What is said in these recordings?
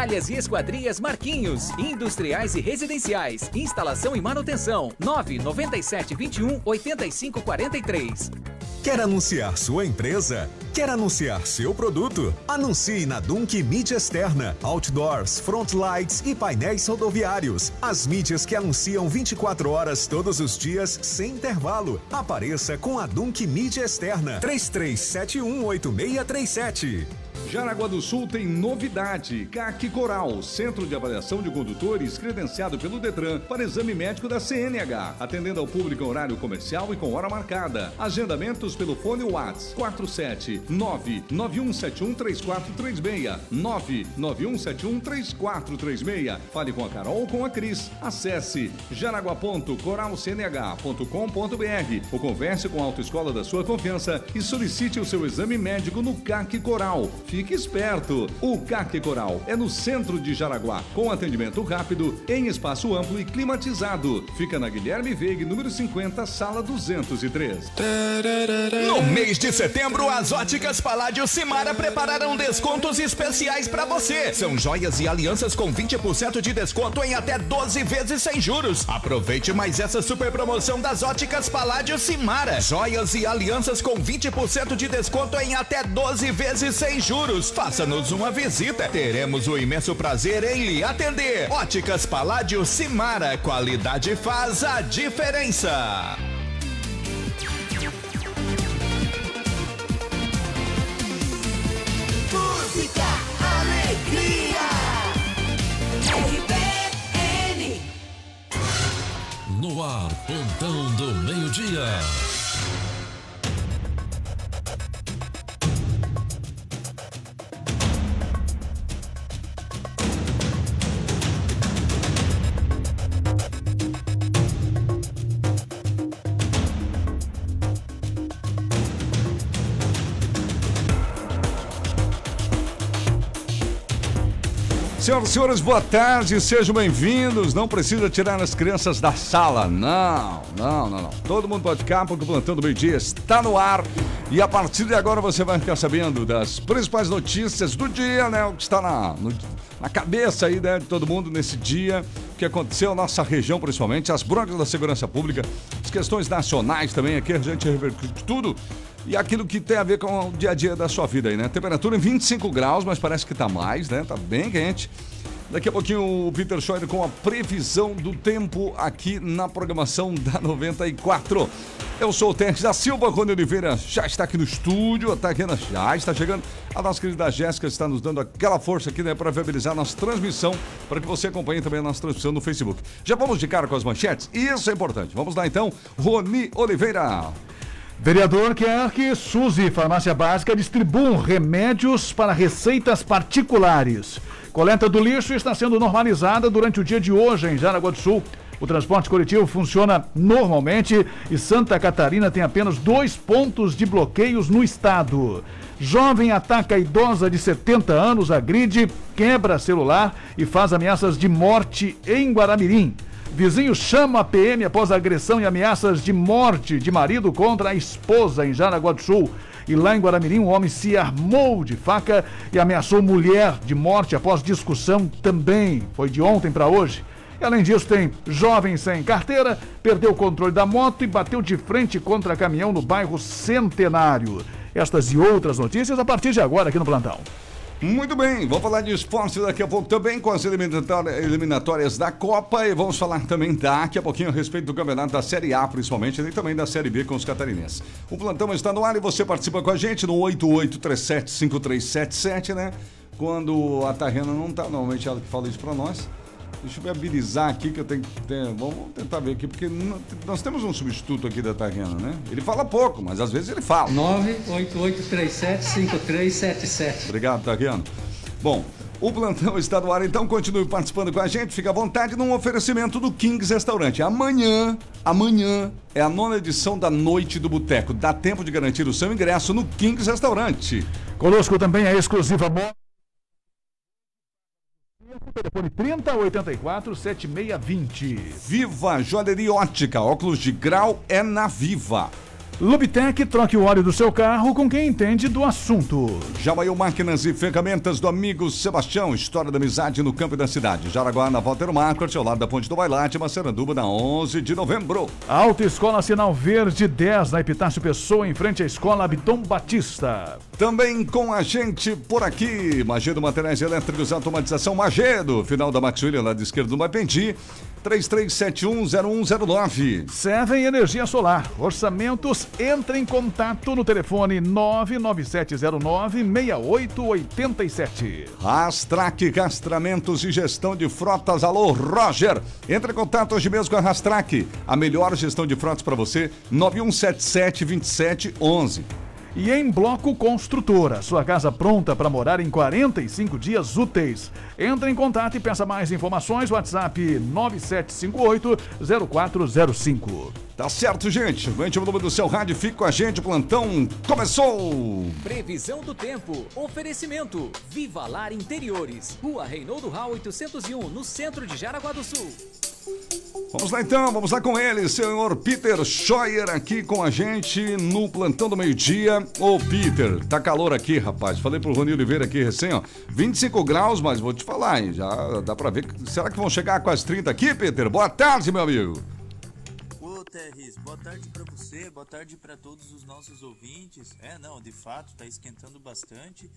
Calhas e Esquadrias Marquinhos. Industriais e residenciais. Instalação e manutenção. 997 21 85 43. Quer anunciar sua empresa? Quer anunciar seu produto? Anuncie na Dunk Mídia Externa, Outdoors, Front Lights e painéis rodoviários. As mídias que anunciam 24 horas todos os dias, sem intervalo. Apareça com a Dunk Mídia Externa. 33718637. Jaraguá do Sul tem novidade. CAC Coral, Centro de Avaliação de Condutores, credenciado pelo Detran para exame médico da CNH, atendendo ao público em horário comercial e com hora marcada. Agendamentos pelo fone Whats 47 991713436 991713436. Fale com a Carol ou com a Cris. Acesse jaraguá.coralcnh.com.br ou converse com a autoescola da sua confiança e solicite o seu exame médico no CAC Coral. Fique esperto! O CAC Coral é no centro de Jaraguá, com atendimento rápido, em espaço amplo e climatizado. Fica na Guilherme Veig, número 50, sala 203. No mês de setembro, as óticas Paládio Simara prepararam descontos especiais para você. São joias e alianças com 20% de desconto em até 12 vezes sem juros. Aproveite mais essa super promoção das óticas Paládio Simara. Joias e alianças com 20% de desconto em até 12 vezes sem juros. Faça-nos uma visita. Teremos o imenso prazer em lhe atender. Óticas Paládio Simara. Qualidade faz a diferença. Música, alegria. RBN. No ar, Pontão do Meio-Dia. Senhoras e senhores, boa tarde, sejam bem-vindos. Não precisa tirar as crianças da sala, não, não, não, não. Todo mundo pode ficar porque o Plantão do Meio Dia está no ar. E a partir de agora você vai ficar sabendo das principais notícias do dia, né? O que está na, no, na cabeça aí né, de todo mundo nesse dia, o que aconteceu na nossa região principalmente, as broncas da segurança pública, as questões nacionais também, aqui a gente repercute tudo e aquilo que tem a ver com o dia a dia da sua vida aí, né? Temperatura em 25 graus, mas parece que tá mais, né? Tá bem quente. Daqui a pouquinho o Peter Schroeder com a previsão do tempo aqui na programação da 94. Eu sou o Terres da Silva, Rony Oliveira já está aqui no estúdio, a Tatiana já está chegando. A nossa querida Jéssica está nos dando aquela força aqui né, para viabilizar a nossa transmissão, para que você acompanhe também a nossa transmissão no Facebook. Já vamos de cara com as manchetes? Isso é importante. Vamos lá então, Rony Oliveira. Vereador quer que Suzy Farmácia Básica distribuam remédios para receitas particulares. Coleta do lixo está sendo normalizada durante o dia de hoje em Jaraguá do Sul. O transporte coletivo funciona normalmente e Santa Catarina tem apenas dois pontos de bloqueios no estado. Jovem ataca idosa de 70 anos, agride, quebra celular e faz ameaças de morte em Guaramirim. Vizinho chama a PM após agressão e ameaças de morte de marido contra a esposa em Jaraguá do Sul. E lá em Guaramirim, um homem se armou de faca e ameaçou mulher de morte após discussão também. Foi de ontem para hoje. E além disso, tem jovem sem carteira, perdeu o controle da moto e bateu de frente contra caminhão no bairro Centenário. Estas e outras notícias a partir de agora aqui no plantão. Muito bem, vamos falar de esporte daqui a pouco também com as eliminatórias da Copa e vamos falar também daqui a pouquinho a respeito do campeonato da Série A, principalmente, e também da Série B com os catarinenses. O plantão está no ar e você participa com a gente no 88375377, né? Quando a Tarrena não está, normalmente ela que fala isso para nós. Deixa eu me habilizar aqui que eu tenho que ter. Vamos tentar ver aqui, porque nós temos um substituto aqui da Tarrena, né? Ele fala pouco, mas às vezes ele fala. 988375377. Obrigado, Tarrena. Bom, o plantão está no ar, então continue participando com a gente, fica à vontade num oferecimento do Kings Restaurante. Amanhã, amanhã é a nona edição da Noite do Boteco. Dá tempo de garantir o seu ingresso no Kings Restaurante. Conosco também a exclusiva Mo- Telefone 3084 7620. Viva Joalheria Ótica, óculos de grau é na Viva. Lubitec, troque o óleo do seu carro com quem entende do assunto. Jamaiu Máquinas e Ferramentas do amigo Sebastião. História da amizade no campo e da cidade. Jaraguá, na Walter Marcos, ao lado da Ponte do Bailate, Maceranduba, na 11 de novembro. Autoescola Sinal Verde 10, na Epitácio Pessoa, em frente à Escola Abdom Batista. Também com a gente por aqui, Magedo Materiais Elétricos Automatização Magedo, final da Max William, lado esquerdo do Mapendi, 33710109. Seven Energia Solar. Orçamentos, entre em contato no telefone 997096887. Rastrac Castramentos e Gestão de Frotas. Alô, Roger. Entre em contato hoje mesmo com a Rastrac. A melhor gestão de frotas para você, 91772711. E em Bloco Construtora, sua casa pronta para morar em 45 dias úteis. Entre em contato e peça mais informações, WhatsApp 9758-0405. Tá certo, gente. Aumente o volume do seu rádio, fique com a gente. O plantão começou. Previsão do tempo. Oferecimento. Viva Lar Interiores. Rua Reinaldo Rau 801, no centro de Jaraguá do Sul. Vamos lá então, vamos lá com ele, senhor Peter Scheuer aqui com a gente no plantão do meio-dia. Ô Peter, tá calor aqui, rapaz. Falei pro Rony Oliveira aqui recém, ó. 25 graus, mas vou te falar, hein? Já dá pra ver. Será que vão chegar a quase 30 aqui, Peter? Boa tarde, meu amigo. Terris, boa tarde pra você, boa tarde pra todos os nossos ouvintes. É, não, de fato, tá esquentando bastante.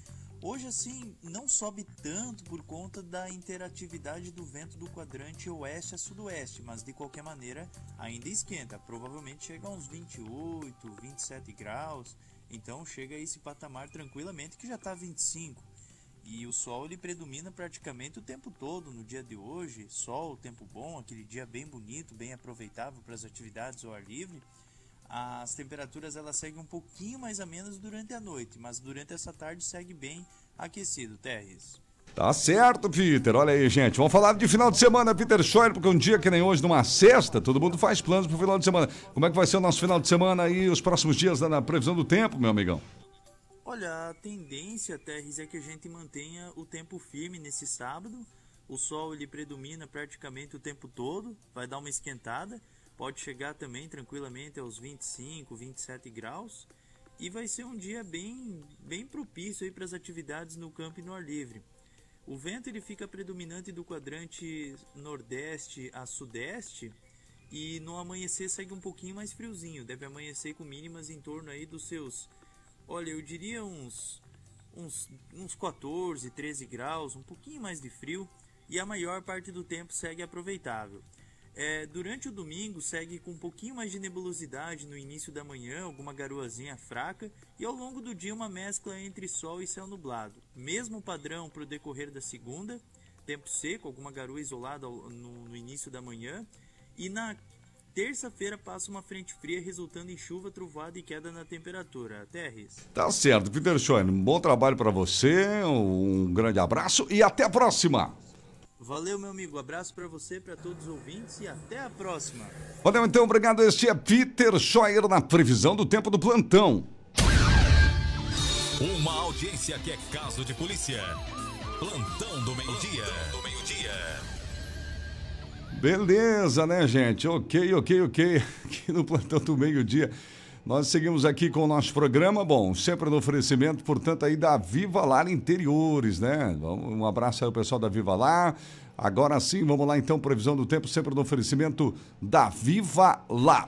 Hoje, assim, não sobe tanto por conta da interatividade do vento do quadrante oeste a sudoeste, mas de qualquer maneira ainda esquenta. Provavelmente chega a uns 28, 27 graus, então chega a esse patamar tranquilamente que já tá 25. E o sol ele predomina praticamente o tempo todo no dia de hoje. Sol, tempo bom, aquele dia bem bonito, bem aproveitável para as atividades ao ar livre. As temperaturas elas seguem um pouquinho mais a menos durante a noite, mas durante essa tarde segue bem aquecido, Terres. Tá certo, Peter. Olha aí, gente. Vamos falar de final de semana, Peter Scheuer, porque um dia que nem hoje, numa sexta, todo mundo faz planos pro final de semana. Como é que vai ser o nosso final de semana aí, os próximos dias na previsão do tempo, meu amigão? Olha, a tendência, Terres, é que a gente mantenha o tempo firme nesse sábado. O sol ele predomina praticamente o tempo todo, vai dar uma esquentada, pode chegar também tranquilamente aos 25, 27 graus. E vai ser um dia bem, bem propício para as atividades no campo e no ar livre. O vento ele fica predominante do quadrante nordeste a sudeste e no amanhecer segue um pouquinho mais friozinho. Deve amanhecer com mínimas em torno aí dos seus, olha, eu diria uns uns, uns 14, 13 graus, um pouquinho mais de frio e a maior parte do tempo segue aproveitável. É, durante o domingo segue com um pouquinho mais de nebulosidade no início da manhã, alguma garoazinha fraca e ao longo do dia uma mescla entre sol e céu nublado. Mesmo padrão para o decorrer da segunda, tempo seco, alguma garoa isolada no, no início da manhã e na terça-feira passa uma frente fria resultando em chuva, trovoada e queda na temperatura. Terres. Tá certo, Peter Scheuer. Um bom trabalho para você, um grande abraço e até a próxima. Valeu, meu amigo. Abraço para você, para todos os ouvintes e até a próxima. Valeu, então, obrigado. Este é Peter Scheuer na previsão do tempo do plantão. Uma audiência que é caso de polícia. Plantão do meio-dia. do meio-dia. Beleza, né, gente? Ok, ok, ok. Aqui no plantão do meio-dia. Nós seguimos aqui com o nosso programa, bom, sempre no oferecimento, portanto, aí da Viva Lar Interiores, né? Um abraço aí ao pessoal da Viva Lar. Agora sim, vamos lá então, previsão do tempo, sempre no oferecimento da Viva Lar.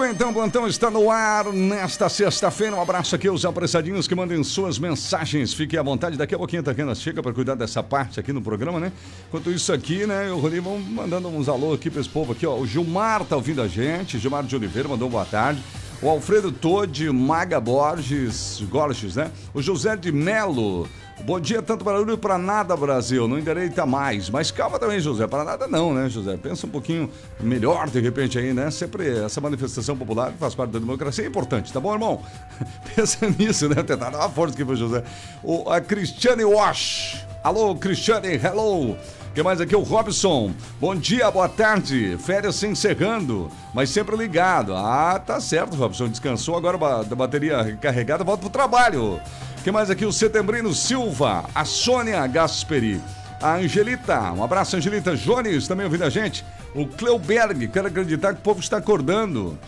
Bem, então, o plantão está no ar nesta sexta-feira. Um abraço aqui aos apressadinhos que mandem suas mensagens. Fiquem à vontade. Daqui a pouquinho a Taquena chega para cuidar dessa parte aqui no programa, né? Enquanto isso aqui, né, o Rony vão mandando uns alô aqui para esse povo aqui, ó. O Gilmar tá ouvindo a gente. Gilmar de Oliveira mandou boa tarde. O Alfredo Tode, Maga Borges, Gorges, né? O José de Melo, Bom dia, tanto barulho para nada, Brasil. Não endireita mais. Mas calma também, José. Para nada não, né, José? Pensa um pouquinho melhor, de repente, aí, né? Sempre essa manifestação popular que faz parte da democracia é importante, tá bom, irmão? Pensa nisso, né? Tentar dar uma força aqui pro José. O, a Cristiane Wash. Alô, Cristiane, hello. Que mais aqui? O Robson. Bom dia, boa tarde. Férias se encerrando, mas sempre ligado. Ah, tá certo, Robson. Descansou agora da bateria carregada, volta pro trabalho. que mais aqui? O Setembrino Silva, a Sônia Gasperi. A Angelita, um abraço, Angelita. Jones também ouvindo a gente. O Cleuberg, quero acreditar que o povo está acordando.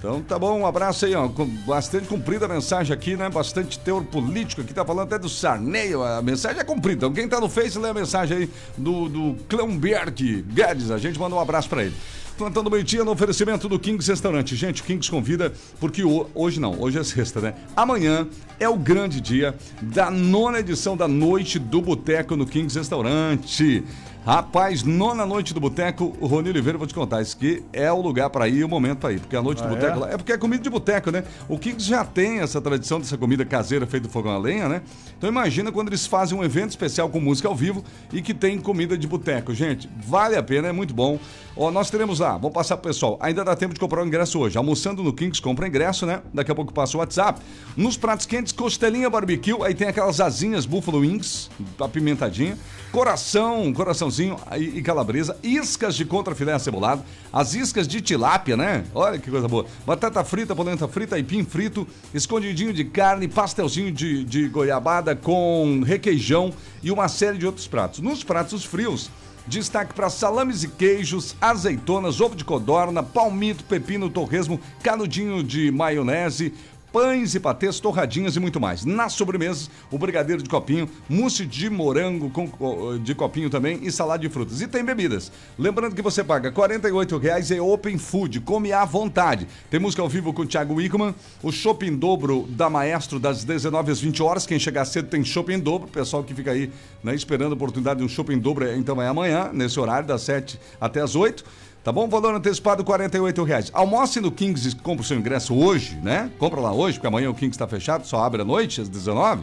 Então tá bom, um abraço aí, ó. Bastante cumprida a mensagem aqui, né? Bastante teor político aqui, tá falando até do Sarney, a mensagem é cumprida. Então quem tá no Face, lê a mensagem aí do, do Cleumberg Guedes. A gente manda um abraço pra ele. Plantando meio-dia no oferecimento do Kings Restaurante. Gente, o Kings convida, porque ho- hoje não, hoje é sexta, né? Amanhã é o grande dia da nona edição da Noite do Boteco no Kings Restaurante. Rapaz, nona noite do boteco, o Rony Oliveira, vou te contar, isso aqui é o lugar pra ir, o momento pra ir, porque a noite do Ah, boteco é? lá é porque é comida de boteco, né? O Kings já tem essa tradição dessa comida caseira feita do fogão a lenha, né? Então imagina quando eles fazem um evento especial com música ao vivo e que tem comida de boteco. Gente, vale a pena, é muito bom. Ó, nós teremos lá, vamos passar pro pessoal. Ainda dá tempo de comprar o ingresso hoje. Almoçando no Kings, compra ingresso, né? Daqui a pouco passa o WhatsApp. Nos pratos quentes, costelinha barbecue, aí tem aquelas asinhas Buffalo Wings, apimentadinha. Coração, coraçãozinho e, e calabresa, iscas de contrafilé acebolado, as iscas de tilápia, né? Olha que coisa boa. Batata frita, polenta frita, aipim frito, escondidinho de carne, pastelzinho de, de goiabada com requeijão e uma série de outros pratos. Nos pratos frios, Destaque para salames e queijos, azeitonas, ovo de codorna, palmito, pepino, torresmo, canudinho de maionese, pães e patês, torradinhas e muito mais. Nas sobremesas, o brigadeiro de copinho, mousse de morango com, co- de copinho também e salada de frutas. E tem bebidas. Lembrando que você paga 48 reais é Open Food, come à vontade. Tem música ao vivo com o Thiago Wickman, o shopping dobro da Maestro das 19 às 20 horas. Quem chegar cedo tem shopping dobro. O pessoal que fica aí né, esperando a oportunidade de um shopping dobro, é- então é amanhã, nesse horário, das 7 até as 8. Tá bom? Valor antecipado 48 reais. Almoce no Kings e compra o seu ingresso hoje, né? Compra lá hoje, porque amanhã o Kings está fechado, só abre à noite, às 19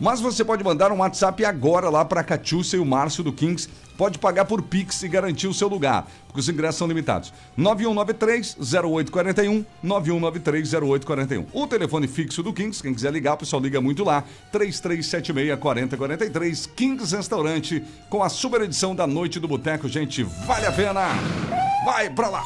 Mas você pode mandar um WhatsApp agora lá para a Catiúcia e o Márcio do Kings. Pode pagar por Pix e garantir o seu lugar, porque os ingressos são limitados. 9193-0841, 9193-0841. O telefone fixo do Kings, quem quiser ligar, o pessoal liga muito lá, 3376-4043. Kings Restaurante, com a super edição da Noite do Boteco. Gente, vale a pena! Vai pra lá!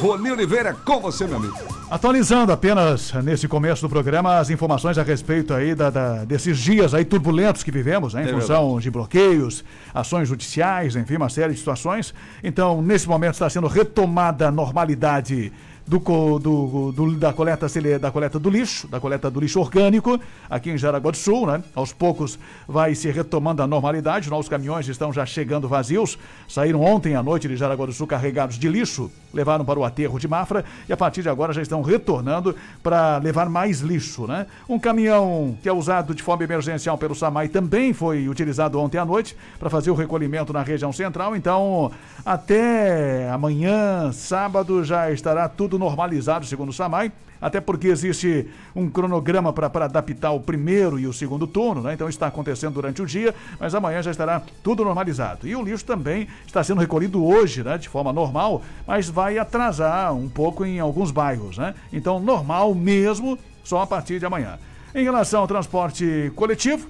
Rony Oliveira, com você, meu amigo. Atualizando apenas nesse começo do programa as informações a respeito aí da, da- desses dias aí turbulentos que vivemos, né, em É função de bloqueios, ações judiciais, enfim, uma série de situações. Então, nesse momento está sendo retomada a normalidade do, do- do- da, coleta, sele- da coleta do lixo, da coleta do lixo orgânico, aqui em Jaraguá do Sul, né? Aos poucos vai se retomando a normalidade, novos caminhões estão já chegando vazios, saíram ontem à noite de Jaraguá do Sul carregados de lixo, levaram para o aterro de Mafra e a partir de agora já estão retornando para levar mais lixo, né? Um caminhão que é usado de forma emergencial pelo SAMAI também foi utilizado ontem à noite para fazer o recolhimento na região central, então até amanhã, sábado, já estará tudo normalizado, segundo o SAMAI, até porque existe um cronograma para adaptar o primeiro e o segundo turno, né? Então está acontecendo durante o dia, mas amanhã já estará tudo normalizado. E o lixo também está sendo recolhido hoje, né? De forma normal, mas vai atrasar um pouco em alguns bairros, né? Então, normal mesmo, só a partir de amanhã. Em relação ao transporte coletivo,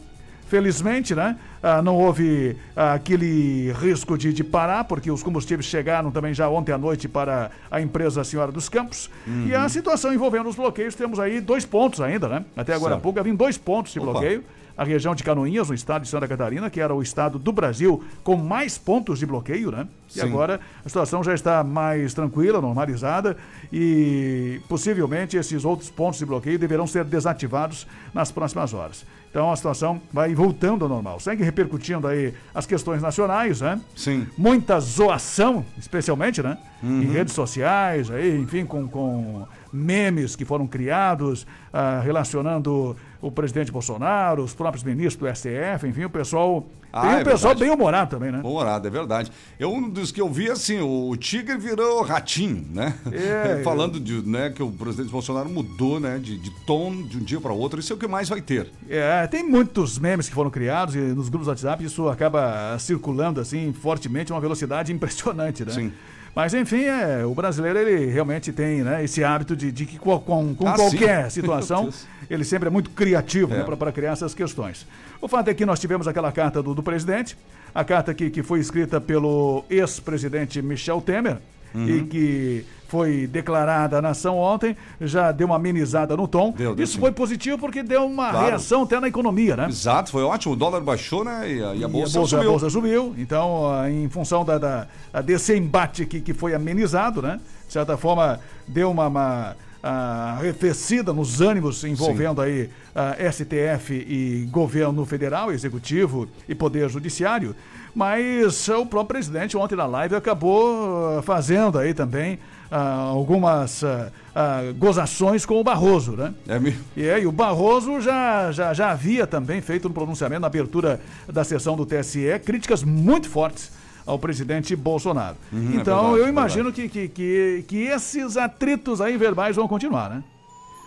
Felizmente, né? ah, não houve ah, aquele risco de, de parar, porque os combustíveis chegaram também já ontem à noite para a empresa Senhora dos Campos. E a situação envolvendo os bloqueios, temos aí dois pontos ainda, né? Até agora há Certo. pouco havia dois pontos de Opa. bloqueio. A região de Canoinhas, no estado de Santa Catarina, que era o estado do Brasil com mais pontos de bloqueio, né? E Sim. agora a situação já está mais tranquila, normalizada e possivelmente esses outros pontos de bloqueio deverão ser desativados nas próximas horas. Então a situação vai voltando ao normal. Segue repercutindo aí as questões nacionais, né? Sim. Muita zoação, especialmente, né? em redes sociais, aí, enfim, com, com memes que foram criados ah, relacionando o presidente Bolsonaro, os próprios ministros do STF, enfim, o pessoal. Ah, tem é um pessoal verdade. bem humorado também, né? Bom-humorado, é verdade. Eu, um dos que eu vi, assim, o tigre virou ratinho, né? É, Falando de, né, que o presidente Bolsonaro mudou, né, de, de tom de um dia para outro. Isso é o que mais vai ter. É, tem muitos memes que foram criados e nos grupos do WhatsApp isso acaba circulando assim fortemente, uma velocidade impressionante, né? Sim. Mas enfim, é, o brasileiro ele realmente tem né, esse hábito de, de que com, com- Ah, qualquer sim. situação ele sempre é muito criativo É. né, para criar essas questões. O fato é que nós tivemos aquela carta do, do presidente, a carta que, que foi escrita pelo ex-presidente Michel Temer Uhum. e que foi declarada à nação ontem, já deu uma amenizada no tom. Deu, deu Isso sim. foi positivo porque deu uma Claro. reação até na economia, né? Exato, foi ótimo. O dólar baixou, né? E a, e a E bolsa, a bolsa, a subiu. bolsa subiu. Então, ah, em função da, da- a desse embate que, que foi amenizado, né? De certa forma, deu uma, uma ah, arrefecida nos ânimos envolvendo aí a STF e governo federal, executivo e poder judiciário. Mas o próprio presidente ontem na live acabou ah, fazendo aí também ah, algumas ah, ah, gozações com o Barroso, né? É, me- E aí, o Barroso já, já, já havia também feito um pronunciamento na abertura da sessão do TSE, críticas muito fortes ao presidente Bolsonaro. Uhum, é então, verdade, eu imagino que, que, que, que esses atritos aí verbais vão continuar, né?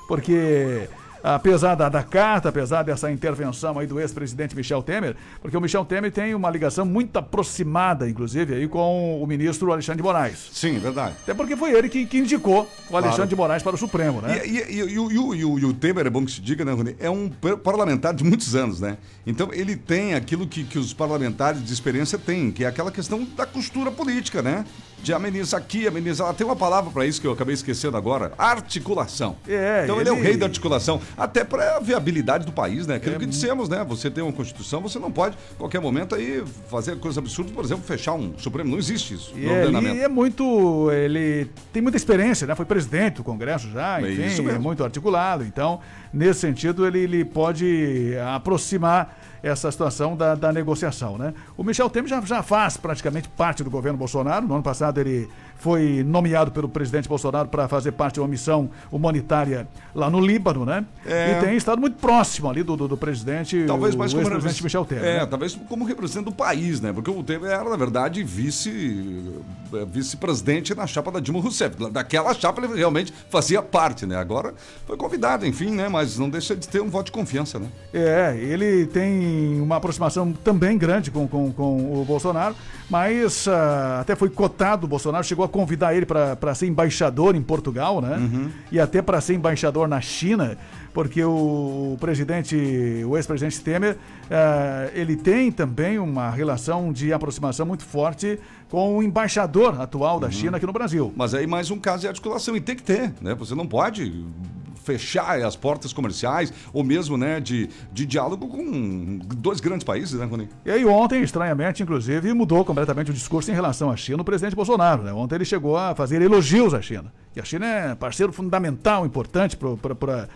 Porque, apesar da, da carta, apesar dessa intervenção aí do ex-presidente Michel Temer, porque o Michel Temer tem uma ligação muito aproximada, inclusive, aí com o ministro Alexandre de Moraes. Sim, verdade. Até porque foi ele que, que indicou o Alexandre de Moraes para o Supremo, né? E, e- e- e o- e o- Temer, é bom que se diga, né, Rony? É um par- parlamentar de muitos anos, né? Então ele tem aquilo que, que os parlamentares de experiência têm, que é aquela questão da costura política, né? De amenizar aqui, amenizar lá. Tem uma palavra para isso que eu acabei esquecendo agora: articulação. É, então ele... é o ele- rei da articulação, até para a viabilidade do país, né? Aquilo que dissemos, né? Você tem uma Constituição, você não pode, a qualquer momento, aí fazer coisas absurdas, por exemplo, fechar um Supremo. Não existe isso E no ele ordenamento. é muito. Ele tem muita experiência, né? Foi presidente do Congresso já, É enfim, isso mesmo. é muito articulado. Então, nesse sentido, ele, ele pode aproximar essa situação da, da negociação, né? O Michel Temer já, já faz praticamente parte do governo Bolsonaro. No ano passado ele foi nomeado pelo presidente Bolsonaro para fazer parte de uma missão humanitária lá no Líbano, né? É. E tem estado muito próximo ali do, do, do presidente, Talvez o mais como ex-presidente represent- Michel Temer. É, né? talvez como representante do país, né? Porque o Temer era, na verdade, vice, eh, vice-presidente na chapa da Dilma Rousseff. Daquela chapa ele realmente fazia parte, né? Agora foi convidado, enfim, né? Mas não deixa de ter um voto de confiança, né? É, ele tem uma aproximação também grande com, com, com o Bolsonaro, mas ah, até foi cotado, o Bolsonaro chegou a convidar ele para ser embaixador em Portugal, né? E até para ser embaixador na China, porque o presidente, o ex-presidente Temer, ah, ele tem também uma relação de aproximação muito forte com o embaixador atual da China aqui no Brasil. Mas aí mais um caso de articulação, e tem que ter, né? Você não pode fechar as portas comerciais ou mesmo, né, de, de diálogo com dois grandes países, né, Rony? E aí ontem, estranhamente, inclusive, mudou completamente o discurso em relação à China o presidente Bolsonaro. Né? Ontem ele chegou a fazer elogios à China. E a China é parceiro fundamental, importante para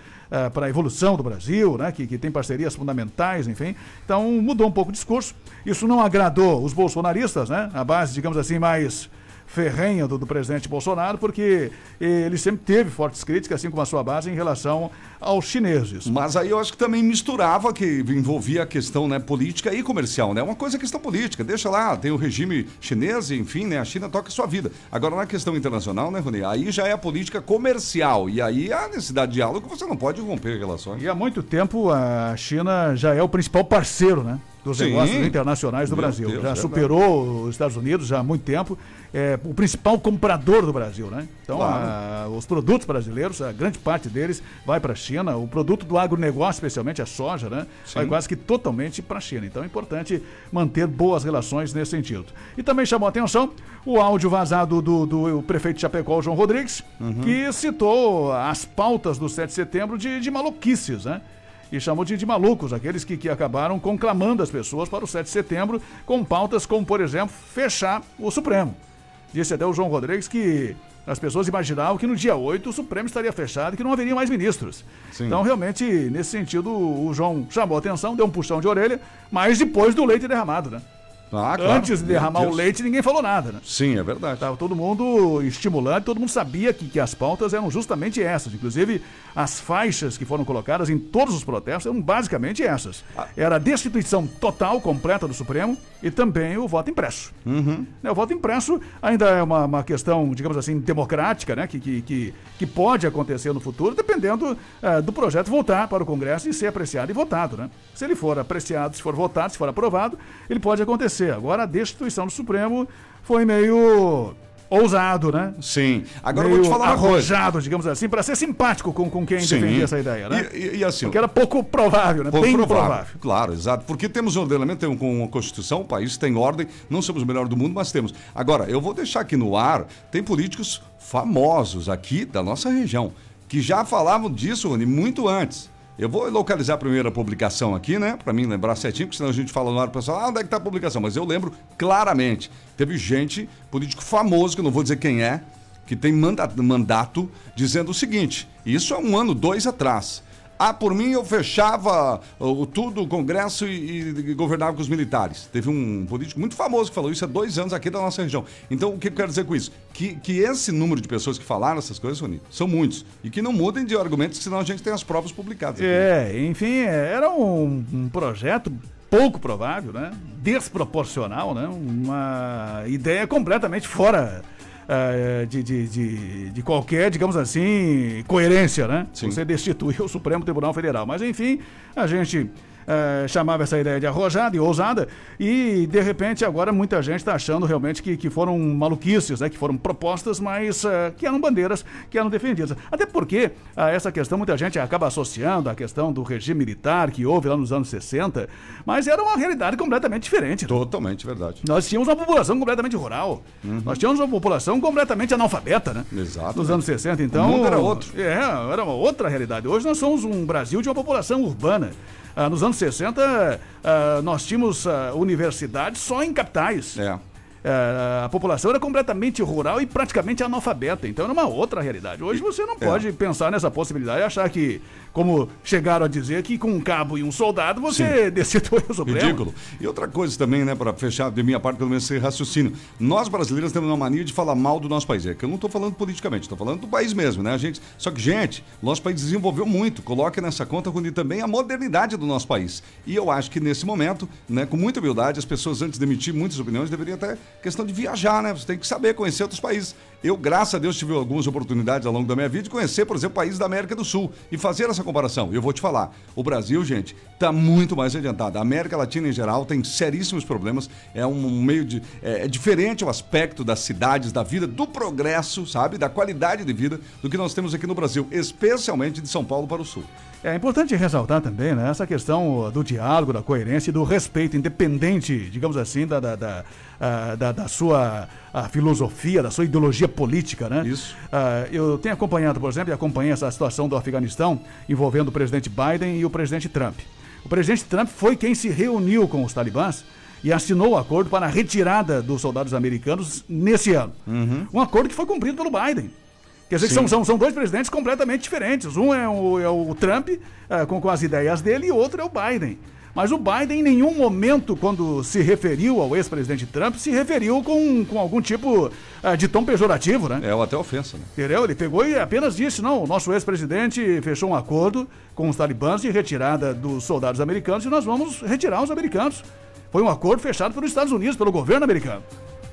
para a evolução do Brasil, né? que, que tem parcerias fundamentais, enfim. Então mudou um pouco o discurso. Isso não agradou os bolsonaristas, né? A base, digamos assim, mais ferrenha do, do presidente Bolsonaro, porque ele sempre teve fortes críticas, assim como a sua base, em relação aos chineses. Mas aí eu acho que também misturava, que envolvia a questão né, política e comercial, né? Uma coisa é questão política, deixa lá, tem o regime chinês, enfim, né? A China toca a sua vida. Agora, na questão internacional, né, Rony? Aí já é a política comercial. E aí a necessidade de diálogo, você não pode romper relações. E há muito tempo a China já é o principal parceiro, né? Dos Sim. negócios internacionais do Meu Brasil. Deus, já verdade. superou os Estados Unidos já há muito tempo. É o principal comprador do Brasil, né? Então, Claro. a- os produtos brasileiros, a grande parte deles vai para a China. O produto do agronegócio, especialmente a soja, né? Vai quase que totalmente para a China. Então, é importante manter boas relações nesse sentido. E também chamou a atenção o áudio vazado do, do prefeito de Chapecó, João Rodrigues, Uhum. que citou as pautas do 7 de setembro de, de maluquices, né? E chamou de, de malucos, aqueles que, que acabaram conclamando as pessoas para o 7 de setembro com pautas como, por exemplo, fechar o Supremo. Disse até o João Rodrigues que as pessoas imaginavam que no dia 8 o Supremo estaria fechado e que não haveria mais ministros. Sim. Então, realmente, nesse sentido, o João chamou a atenção, deu um puxão de orelha, mas depois do leite derramado, né? Ah, claro. Antes de derramar o leite, ninguém falou nada, né? Sim, é verdade. Estava todo mundo estimulando, todo mundo sabia que, que as pautas eram justamente essas. Inclusive, as faixas que foram colocadas em todos os protestos eram basicamente essas. Era a destituição total, completa do Supremo e também o voto impresso. Né, O voto impresso ainda é uma, uma questão, digamos assim, democrática, né? Que, que, que, que pode acontecer no futuro, dependendo eh, do projeto voltar para o Congresso e ser apreciado e votado, né? Se ele for apreciado, se for votado, se for aprovado, ele pode acontecer. Agora, a destituição do Supremo foi meio ousado, né? Sim. Agora eu meio vou te falar uma coisa. arrojado, digamos assim, para ser simpático com, com quem Sim. defendia essa ideia, né? E, e- assim, Porque era pouco provável, né? Pouco Bem provável. provável. Claro, exato. Porque temos um ordenamento, tem com uma Constituição, o país tem ordem, não somos o melhor do mundo, mas temos. Agora, eu vou deixar aqui no ar, tem políticos famosos aqui da nossa região, que já falavam disso, Rony, muito antes. Eu vou localizar a primeira publicação aqui, né? Pra mim lembrar certinho, porque senão a gente fala no ar, o pessoal, ah, onde é que tá a publicação? Mas eu lembro claramente. Teve gente, político famoso, que eu não vou dizer quem é, que tem manda- mandato dizendo o seguinte: isso é um ano, dois atrás. Ah, por mim eu fechava o, tudo, o Congresso e, e governava com os militares. Teve um político muito famoso que falou isso há dois anos aqui da nossa região. Então, o que eu quero dizer com isso? Que, que esse número de pessoas que falaram essas coisas, Rony, são muitos. E que não mudem de argumentos, senão a gente tem as provas publicadas. aqui. É, enfim, é, era um, um projeto pouco provável, né? Desproporcional, né? Uma ideia completamente fora eh, de, de, de, de qualquer, digamos assim, coerência, né? Sim. Você destituir o Supremo Tribunal Federal. Mas, enfim, a gente eh, chamava essa ideia de arrojada e ousada e, de repente, agora muita gente está achando realmente que, que foram maluquices, né? Que foram propostas, mas eh, que eram bandeiras que eram defendidas. Até porque ah, essa questão muita gente acaba associando à questão do regime militar que houve lá nos anos 60, mas era uma realidade completamente diferente. né? Totalmente verdade. Nós tínhamos uma população completamente rural. Nós tínhamos uma população completamente analfabeta, né? Exato. Nos anos 60, então. O mundo era outro. É, era uma outra realidade. Hoje nós somos um Brasil de uma população urbana. Ah, nos anos 60, ah, nós tínhamos ah, universidades só em capitais. É. Ah, a população era completamente rural e praticamente analfabeta. Então era uma outra realidade. Hoje você não pode pensar nessa possibilidade e achar que, como chegaram a dizer, que com um cabo e um soldado você destitui o Supremo. Ridículo. E outra coisa também, né, para fechar de minha parte, pelo menos esse raciocínio. Nós brasileiros temos uma mania de falar mal do nosso país. É que eu não estou falando politicamente, estou falando do país mesmo, né? A gente, só que, gente, nosso país desenvolveu muito. Coloque nessa conta Rony, também a modernidade do nosso país. E eu acho que nesse momento, né, com muita humildade, as pessoas, antes de emitir muitas opiniões, deveriam até questão de viajar, né? Você tem que saber conhecer outros países. Eu, graças a Deus, tive algumas oportunidades ao longo da minha vida de conhecer, por exemplo, países da América do Sul e fazer essa comparação. E eu vou te falar, o Brasil, gente, está muito mais adiantado. A América Latina, em geral, tem seríssimos problemas. É um meio de. É, é diferente o aspecto das cidades, da vida, do progresso, sabe? Da qualidade de vida do que nós temos aqui no Brasil, especialmente de São Paulo para o Sul. É importante ressaltar também né, essa questão do diálogo, da coerência e do respeito, independente, digamos assim, da, da, da, ah, da- da sua ah, filosofia, da sua ideologia política. Né? Isso. Ah, eu tenho acompanhado, por exemplo, e acompanhei essa situação do Afeganistão envolvendo o presidente Biden e o presidente Trump. O presidente Trump foi quem se reuniu com os talibãs e assinou o acordo para a retirada dos soldados americanos nesse ano. Um acordo que foi cumprido pelo Biden. Quer dizer, que são, são, são dois presidentes completamente diferentes. Um é o, é o Trump, eh, com, com as ideias dele, e o outro é o Biden. Mas o Biden, em nenhum momento, quando se referiu ao ex-presidente Trump, se referiu com, com algum tipo eh, de tom pejorativo, né? É ou até ofensa, né? Entendeu? Ele pegou e apenas disse: não, o nosso ex-presidente fechou um acordo com os talibãs de retirada dos soldados americanos e nós vamos retirar os americanos. Foi um acordo fechado pelos Estados Unidos, pelo governo americano.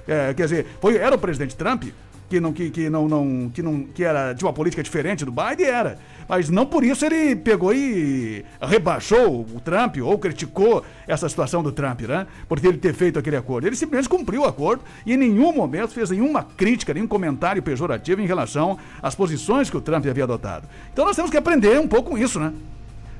É, quer dizer, foi, era o presidente Trump que não que, que não, não que não que era de uma política diferente do Biden era, mas não por isso ele pegou e rebaixou o Trump ou criticou essa situação do Trump, né? Por ele ter feito aquele acordo. Ele simplesmente cumpriu o acordo e em nenhum momento fez nenhuma crítica, nenhum comentário pejorativo em relação às posições que o Trump havia adotado. Então nós temos que aprender um pouco com isso, né?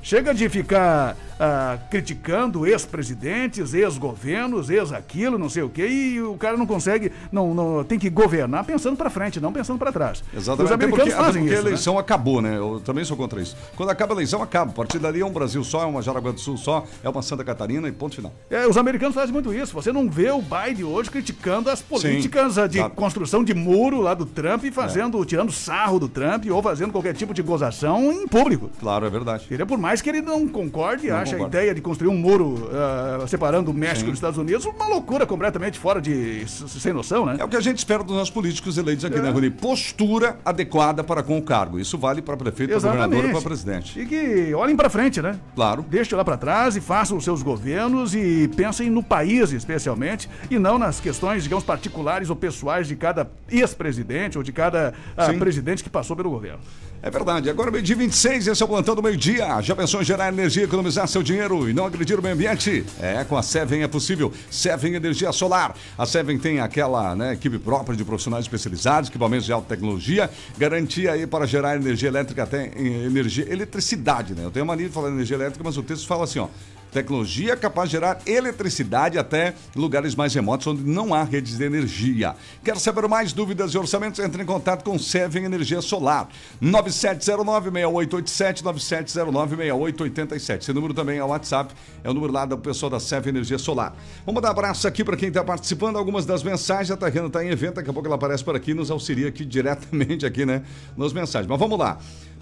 Chega de ficar ah, criticando ex-presidentes, ex-governos, ex-aquilo, não sei o quê, e o cara não consegue, não, não tem que governar pensando para frente, não pensando para trás. Exatamente. Os Até americanos porque, até fazem porque isso. a né? eleição acabou, né? Eu também sou contra isso. Quando acaba a eleição, acaba. A partir dali é um Brasil só, é uma Jaraguá do Sul só, é uma Santa Catarina e ponto final. É, os americanos fazem muito isso. Você não vê o Biden hoje criticando as políticas ah, de exato. construção de muro lá do Trump e fazendo, tirando sarro do Trump ou fazendo qualquer tipo de gozação em público. Claro, é verdade. Por mais que ele não concorde Não acha a ideia de construir um muro ah, separando o México Sim. dos Estados Unidos uma loucura completamente fora de. sem noção, né? É o que a gente espera dos nossos políticos eleitos aqui, né, Rony? Postura adequada para com o cargo. Isso vale para prefeito, para governador e para presidente. E que olhem pra frente, né? Claro. Deixem lá pra trás e façam os seus governos e pensem no país, especialmente, e não nas questões, digamos, particulares ou pessoais de cada ex-presidente ou de cada Sim. presidente que passou pelo governo. É verdade. Agora, meio-dia 26, esse é o plantão do meio-dia. Já pensou em gerar energia, economizar seu dinheiro e não agredir o meio ambiente? É, com a Seven é possível. Seven Energia Solar. A Seven tem aquela né, equipe própria de profissionais especializados, equipamentos de alta tecnologia, garantia aí para gerar energia elétrica até energia, eletricidade, né? Eu tenho mania de falar energia elétrica, mas o texto fala assim, ó. Tecnologia capaz de gerar eletricidade até lugares mais remotos onde não há redes de energia. Quer saber mais dúvidas e orçamentos? Entre em contato com Seven Energia Solar. 9709-6887, 9709-6887. Esse número também é o WhatsApp, é o número lá do pessoal da Seven Energia Solar. Vamos dar um abraço aqui para quem está participando. Algumas das mensagens, a Tariana está em evento, daqui a pouco ela aparece por aqui e nos auxilia aqui diretamente aqui, né? Nas mensagens. Mas vamos lá.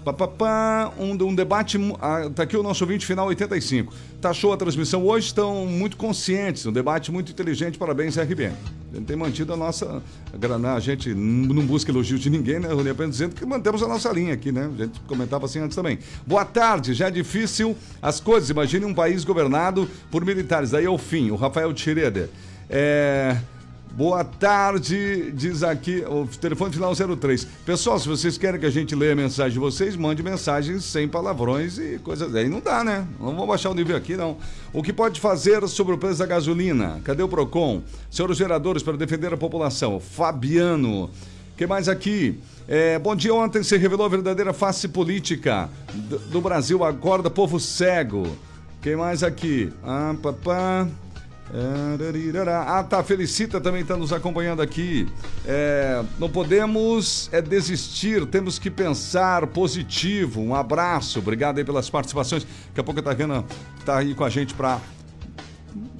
Pá, pá, pá, um, um debate. Ah, tá aqui o nosso ouvinte final 85. Tá show a transmissão hoje, estão muito conscientes. Um debate muito inteligente. Parabéns, RBN. A gente tem mantido a nossa. A, a gente não busca elogio de ninguém, né? Rony? Apenas dizendo que mantemos a nossa linha aqui, né? A gente comentava assim antes também. Boa tarde, já é difícil as coisas. Imagine um país governado por militares. Daí é o fim. O Rafael Tireder. É. Boa tarde, diz aqui, o telefone final 03. Pessoal, se vocês querem que a gente leia a mensagem de vocês, mande mensagens sem palavrões e coisas. Aí não dá, né? Não vamos baixar o nível aqui, não. O que pode fazer sobre o preço da gasolina? Cadê o PROCON? Senhores geradores para defender a população. Fabiano. que mais aqui? É, bom dia, ontem se revelou a verdadeira face política do, do Brasil. Acorda, povo cego. Quem mais aqui? Ah, papá. Ah, tá, Felicita também está nos acompanhando aqui. É, não podemos é, desistir, temos que pensar positivo. Um abraço, obrigado aí pelas participações. Daqui a pouco a Tariana está aí com a gente para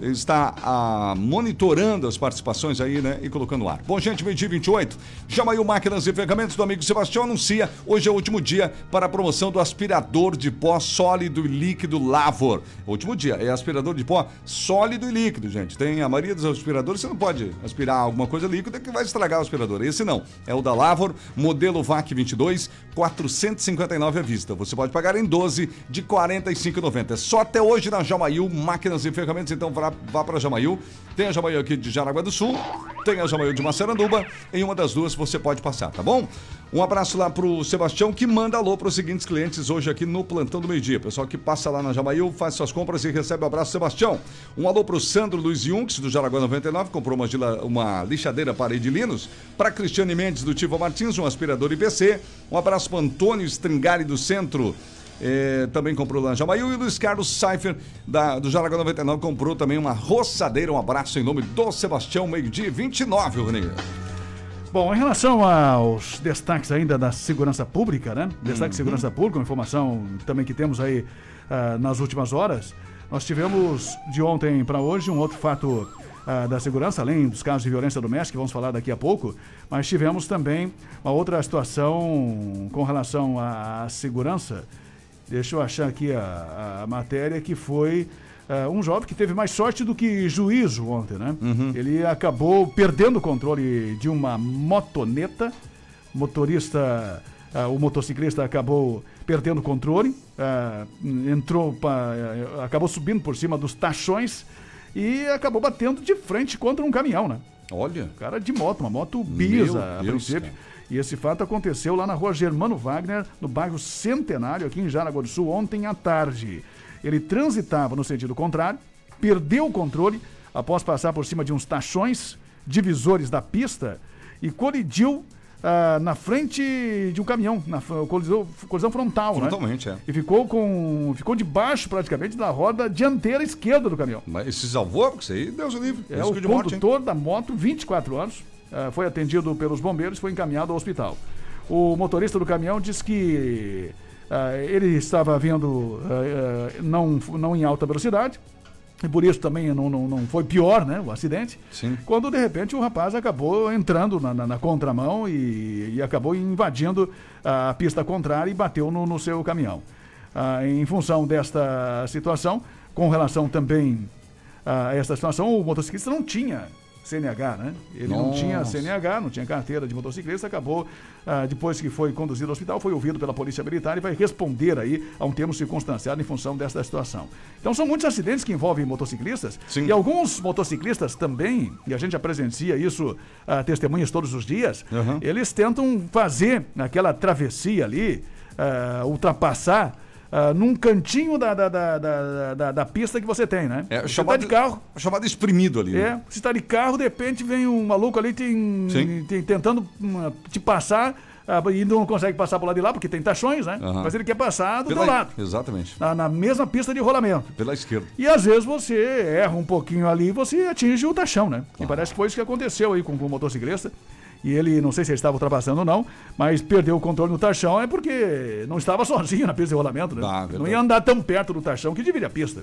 está ah, monitorando as participações aí, né? E colocando no ar. Bom, gente, meio-dia 28. Jamaiu Máquinas e Ferramentas do amigo Sebastião anuncia. Hoje é o último dia para a promoção do aspirador de pó sólido e líquido Lavor. Último dia é aspirador de pó sólido e líquido, gente. Tem a maioria dos aspiradores, você não pode aspirar alguma coisa líquida que vai estragar o aspirador. Esse não. É o da Lavor, modelo VAC 22, 459 à vista. Você pode pagar em 12 de 45,90. É só até hoje na Jamaiu Máquinas e Ferramentas. Então vá, vá para Jamaiu. Tem a Jamaiu aqui de Jaraguá do Sul, tem a Jamaiu de Massaranduba. Em uma das duas você pode passar, tá bom? Um abraço lá pro Sebastião que manda alô para os seguintes clientes hoje aqui no Plantão do Meio Dia. Pessoal que passa lá na Jamaiu, faz suas compras e recebe o abraço, Sebastião. Um alô pro Sandro Luiz Yunks, do Jaraguá 99, comprou uma, gila- uma lixadeira para Edilinos. Para Cristiane Mendes, do Tiva Martins, um aspirador IPC. Um abraço pro Antônio Stringari, do Centro. É, também comprou lá na Jamaiu e o Luiz Carlos Seifer da, do Jaraguá 99 comprou também uma roçadeira. Um abraço em nome do Sebastião, meio-dia 29, Rony. Bom, em relação aos destaques ainda da segurança pública, né? Destaque de segurança pública, uma informação também que temos aí ah, nas últimas horas. Nós tivemos de ontem para hoje um outro fato ah, da segurança, além dos casos de violência doméstica, que vamos falar daqui a pouco, mas tivemos também uma outra situação com relação à segurança. Deixa eu achar aqui a, a matéria que foi ah, um jovem que teve mais sorte do que juízo ontem, né? Ele acabou perdendo o controle de uma motoneta. Motorista, ah, o motociclista acabou perdendo o controle, ah, entrou, eh, acabou subindo por cima dos tachões e acabou batendo de frente contra um caminhão, né? Olha. O cara de moto, uma moto bisa Meu a Deus, princípio. cara. E esse fato aconteceu lá na rua Germano Wagner, no bairro Centenário, aqui em Jaraguá do Sul, ontem à tarde. Ele transitava no sentido contrário, perdeu o controle após passar por cima de uns tachões divisores da pista e colidiu ah, na frente de um caminhão, na colisão, colisão frontal, né? Frontalmente, é. E ficou com ficou debaixo praticamente da roda dianteira esquerda do caminhão. Mas se salvou, porque isso aí, Deus o livre. É Risco o de morte, condutor da moto, 24 anos, foi atendido pelos bombeiros e foi encaminhado ao hospital. O motorista do caminhão disse que eh, ele estava vindo eh, eh, não, não em alta velocidade, e por isso também não, não, não foi pior né, o acidente. Sim. Quando de repente o rapaz acabou entrando na, na- na contramão e, e acabou invadindo a pista contrária e bateu no, no seu caminhão. Ah, em função desta situação, com relação também a esta situação, o motociclista não tinha CNH, né? Ele não tinha Nossa. CNH, não tinha carteira de motociclista, acabou, ah, depois que foi conduzido ao hospital, foi ouvido pela Polícia Militar e vai responder aí a um termo circunstanciado em função desta situação. Então são muitos acidentes que envolvem motociclistas Sim. e alguns motociclistas também, e a gente já presencia isso, ah, testemunhas todos os dias, Uhum. eles tentam fazer aquela travessia ali, ah, ultrapassar ah, num cantinho da, da, da, da, da- pista que você tem, né? É você chamado tá de carro, chamado exprimido ali. né? é, você está de carro, de repente vem um maluco ali Sim. tem- tentando te passar ah, e não consegue passar por lá de lá, porque tem tachões, né? Aham. Mas ele quer passar do Pela- teu lado, Exatamente. na, na mesma pista de rolamento. Pela esquerda. E às vezes você erra um pouquinho ali e você atinge o tachão, né? E parece que foi isso que aconteceu aí com, com o motociclista. E ele, não sei se ele estava ultrapassando ou não, mas perdeu o controle no tachão é porque não estava sozinho na pista de rolamento, né? Ah, não ia andar tão perto do tachão que divide a pista.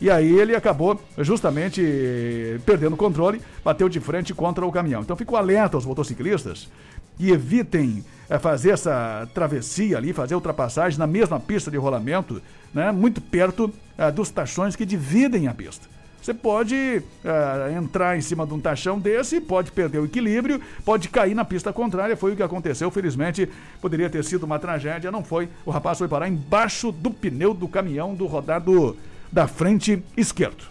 E aí ele acabou justamente eh, perdendo o controle, bateu de frente contra o caminhão. Então fico alerta aos motociclistas e evitem eh, fazer essa travessia ali, fazer ultrapassagem na mesma pista de rolamento, né, muito perto ah, dos tachões que dividem a pista. Você pode ah, entrar em cima de um tachão desse, pode perder o equilíbrio, pode cair na pista contrária. Foi o que aconteceu. Felizmente, poderia ter sido uma tragédia, não foi. O rapaz foi parar embaixo do pneu do caminhão do rodado da frente esquerdo.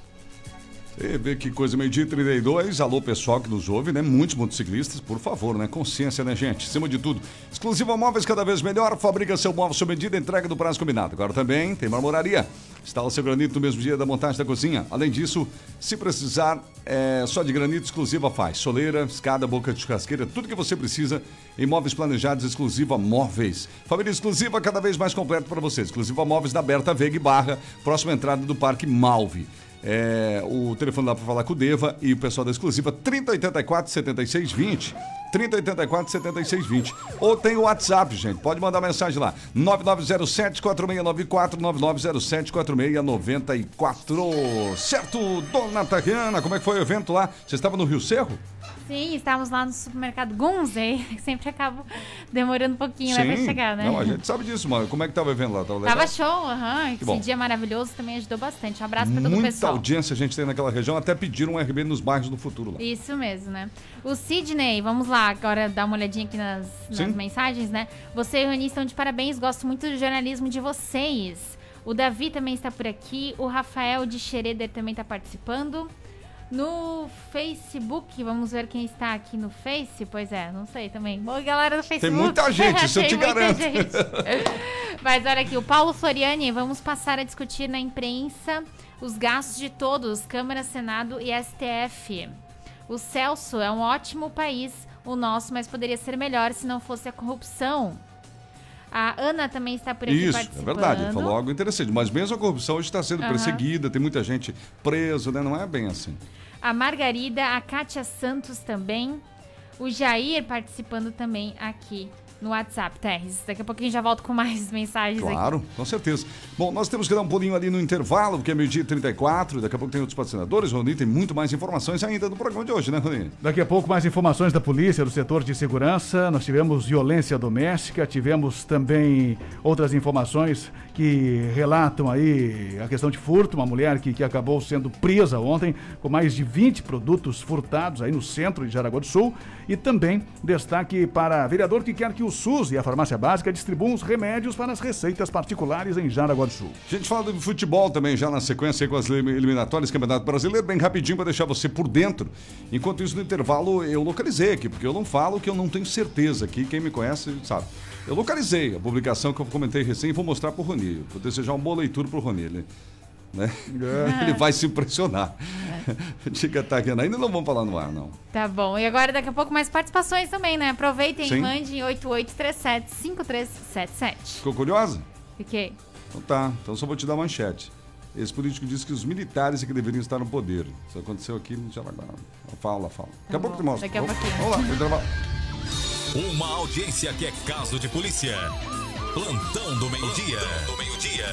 Você vê que coisa, meio-dia e 32. Alô, pessoal que nos ouve, né? Muitos motociclistas, por favor, né? Consciência, né, gente? Acima de tudo. Exclusiva Móveis cada vez melhor. Fabrica seu móvel sob medida, entrega do prazo combinado. Agora também tem marmoraria. Instala seu granito no mesmo dia da montagem da cozinha. Além disso, se precisar, é, só de granito exclusiva faz. Soleira, escada, boca de churrasqueira, tudo que você precisa em móveis planejados, exclusiva móveis. Família exclusiva cada vez mais completo para você. Exclusiva móveis da Berta Veiga e Barra, próxima entrada do Parque Malve. É, o telefone lá para falar com o Deva e o pessoal da exclusiva 3084 7620. 3084 7620. Ou tem o WhatsApp, gente. Pode mandar mensagem lá. 9907 4694 9907 4694. Certo, dona Tatiana, como é que foi o evento lá? Você estava no Rio Cerro? Sim, estávamos lá no supermercado Gunzei, que sempre acaba demorando um pouquinho né, pra chegar, né? Não, a gente sabe disso, mano. Como é que tava o evento lá? Tava? Tava show, aham. Esse bom. dia maravilhoso também ajudou bastante. Um abraço pra todo o Muita pessoal. audiência a gente tem naquela região, até pediram um RB nos bairros do futuro lá. Isso mesmo, né? O Sidney, vamos lá, agora dar uma olhadinha aqui nas, nas Sim. mensagens, né? Você e o Rony estão de parabéns, gosto muito do jornalismo de vocês. O Davi também está por aqui, o Rafael de Xereder também está participando. No Facebook, vamos ver quem está aqui no Face. Pois é, não sei também. Boa galera do Facebook. muita gente, isso eu Tem te muita garanto. gente. Mas olha aqui, o Paulo Floriani, vamos passar a discutir na imprensa os gastos de todos, Câmara, Senado e STF. O Celso é um ótimo país, o nosso, mas poderia ser melhor se não fosse a corrupção. A Ana também está por aqui Isso, é participando. verdade. Ele falou algo interessante. Mas mesmo a corrupção hoje está sendo Aham. perseguida, tem muita gente preso, né? Não é bem assim. A Margarida, a Kátia Santos também. O Jair participando também aqui no WhatsApp, Terres. Daqui a pouquinho já volto com mais mensagens aqui. Claro, com certeza. Bom, nós temos que dar um pulinho ali no intervalo, porque é meio-dia e 34. Daqui a pouco tem outros patrocinadores. Rony tem muito mais informações ainda no programa de hoje, né, Rony? Daqui a pouco mais informações da polícia, do setor de segurança. Nós tivemos violência doméstica, tivemos também outras informações que relatam aí a questão de furto, uma mulher que, que acabou sendo presa ontem com mais de 20 produtos furtados aí no centro de Jaraguá do Sul. E também destaque para vereador que quer que o SUS e a farmácia básica distribuam os remédios para as receitas particulares em Jaraguá do Sul. A gente fala de futebol também, já na sequência com as elim- eliminatórias, Campeonato Brasileiro, bem rapidinho para deixar você por dentro. Enquanto isso, no intervalo, eu localizei aqui, porque eu não falo que eu não tenho certeza aqui. Quem me conhece sabe. Eu localizei a publicação que eu comentei recém e vou mostrar pro Rony. Vou desejar uma boa leitura pro Rony. Ele, né? ele vai se impressionar. Diga, tá aqui, ainda não vamos falar no ar, não. Tá bom. E agora, daqui a pouco, mais participações também, né? Aproveitem Sim. e mandem 8837-5377. Ficou curiosa? Fiquei. Então tá, então só vou te dar uma manchete. Esse político disse que os militares é que deveriam estar no poder. Isso aconteceu aqui no Jaraguá. Fala, fala. Daqui a Tá pouco bom, te mostro. daqui a Vamos- pouquinho. Vamos lá. Uma audiência que é caso de polícia. Plantão do meio-dia. Plantão do meio-dia.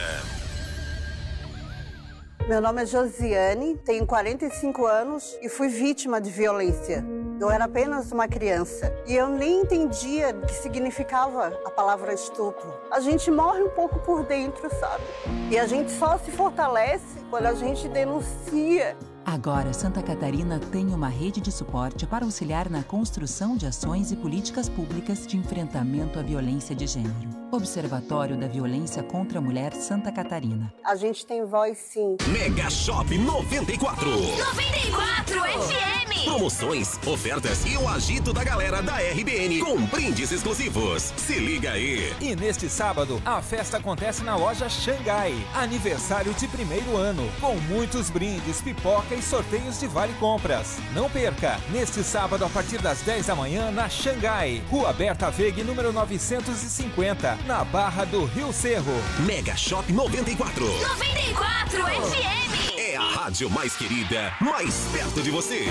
Meu nome é Josiane, tenho 45 anos e fui vítima de violência. Eu era apenas uma criança e eu nem entendia o que significava a palavra estupro. A gente morre um pouco por dentro, sabe? E a gente só se fortalece quando a gente denuncia Agora, Santa Catarina tem uma rede de suporte para auxiliar na construção de ações e políticas públicas de enfrentamento à violência de gênero. Observatório da Violência contra a Mulher Santa Catarina. A gente tem voz sim. Mega Shop 94. 94 FM. Promoções, ofertas e o agito da galera da RBN com brindes exclusivos. Se liga aí. E neste sábado, a festa acontece na loja Xangai. Aniversário de primeiro ano, com muitos brindes, pipoca e sorteios de vale compras. Não perca, neste sábado a partir das 10 da manhã na Xangai, Rua Berta Vegue, número 950, na Barra do Rio Cerro. Mega Shop 94. 94 FM. É a rádio mais querida, mais perto de você.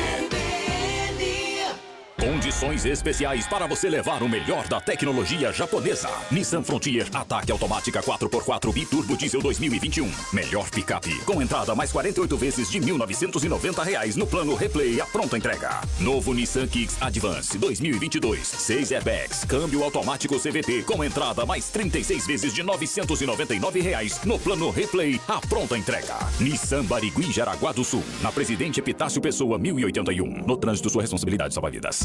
Condições especiais para você levar o melhor da tecnologia japonesa. Nissan Frontier Ataque Automática 4x4 Biturbo Diesel 2021. Melhor picape. Com entrada mais 48 vezes de 1.990 reais no plano Replay a pronta entrega. Novo Nissan Kicks Advance 2022. 6 airbags. Câmbio automático CVT com entrada mais 36 vezes de 999 reais no plano Replay a pronta entrega. Nissan Barigui Jaraguá do Sul. Na Presidente Epitácio Pessoa 1081. No trânsito sua responsabilidade salva vidas.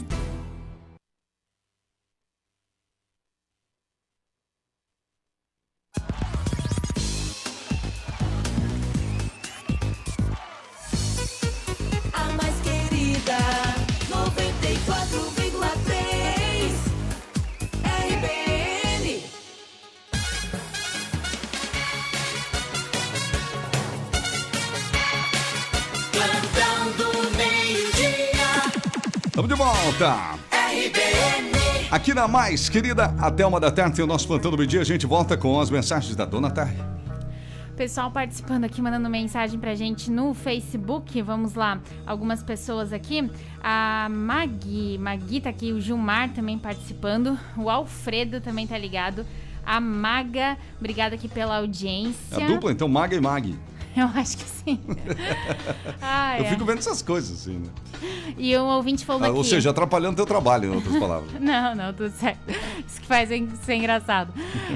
Estamos de volta. Aqui na Mais Querida, até uma da tarde tem o nosso plantão do meio-dia. A gente volta com as mensagens da Dona Tarre. Pessoal participando aqui, mandando mensagem pra gente no Facebook. Vamos lá, algumas pessoas aqui. A Magui, Magui tá aqui, o Gilmar também participando. O Alfredo também tá ligado. A Maga, obrigada aqui pela audiência. É a dupla, então, Maga e Mag. Eu acho que sim. Ah, Eu é. fico vendo essas coisas, assim, né? E um ouvinte falando Ah, aqui. ou seja, atrapalhando teu trabalho, em outras palavras. Não, não, tudo certo. Isso que faz ser engraçado.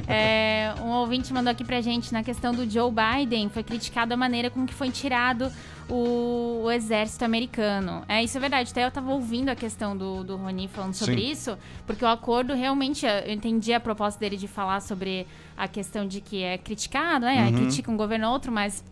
É, um ouvinte mandou aqui pra gente na questão do Joe Biden, foi criticado a maneira com que foi tirado o, o exército americano. É, isso é verdade. Até eu tava ouvindo a questão do, do Roni falando sobre Sim. isso, porque o acordo realmente, eu entendi a proposta dele de falar sobre a questão de que é criticado, né? Uhum. Critica um governo ou outro, mas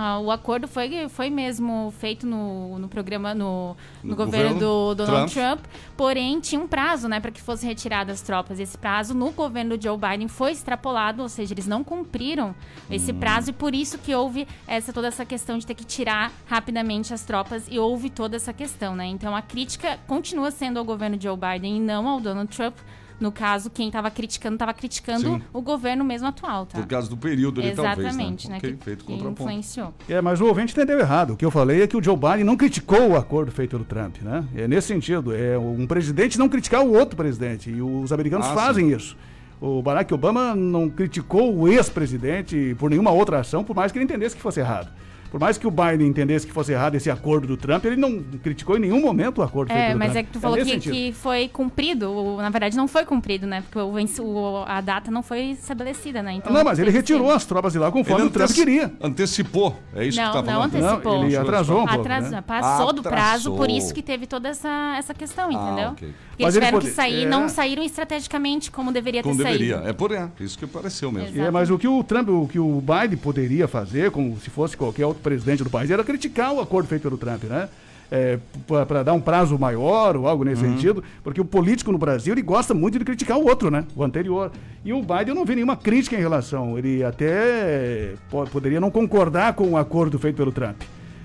ah, o acordo foi, foi mesmo feito no, no programa, no, no, No governo, governo do Donald Trump. Trump. porém tinha um prazo, né, para que fossem retiradas as tropas. Esse prazo no governo do Joe Biden foi extrapolado, ou seja, eles não cumpriram esse Hum. prazo e por isso que houve essa toda essa questão de ter que tirar rapidamente as tropas e houve toda essa questão, né? Então a crítica continua sendo ao governo Joe Biden e não ao Donald Trump. No caso, quem estava criticando, estava criticando Sim. o governo mesmo atual, tá? Por causa do período ali, talvez, né? Exatamente, né? Ok, que, feito que influenciou. É, mas o ouvinte entendeu errado. O que eu falei é que o Joe Biden não criticou o acordo feito pelo Trump, né? É nesse sentido. É um presidente não criticar o outro presidente. E os americanos Ah, fazem isso. O Barack Obama não criticou o ex-presidente por nenhuma outra ação, por mais que ele entendesse que fosse errado. Por mais que o Biden entendesse que fosse errado esse acordo do Trump, ele não criticou em nenhum momento o acordo É, mas Trump. é que tu falou nesse que, que foi cumprido. Na verdade, não foi cumprido, né? Porque o, o- a data não foi estabelecida, né? Então, Não, mas ele retirou as tropas de lá conforme Ele o Trump queria. Antecipou, é isso não, que tá não falando? antecipou. Não, ele atrasou um pouco, Atrasou, né? Passou do prazo, por Atrasou. isso que teve toda essa, essa questão, entendeu? Ah, ok. Porque Mas eles ele tiveram pode- que sair, é. não saíram estrategicamente como deveria Como ter deveria. saído. É por é, isso que pareceu mesmo. É, mas o que o Trump, o que o Biden poderia fazer, como se fosse qualquer outro presidente do país, era criticar o acordo feito pelo Trump, né? É, para dar um prazo maior ou algo nesse Uhum. sentido, porque o político no Brasil ele gosta muito de criticar o outro, né? O anterior. E o Biden eu não vi nenhuma crítica em relação. Ele até po- poderia não concordar com o acordo feito pelo Trump.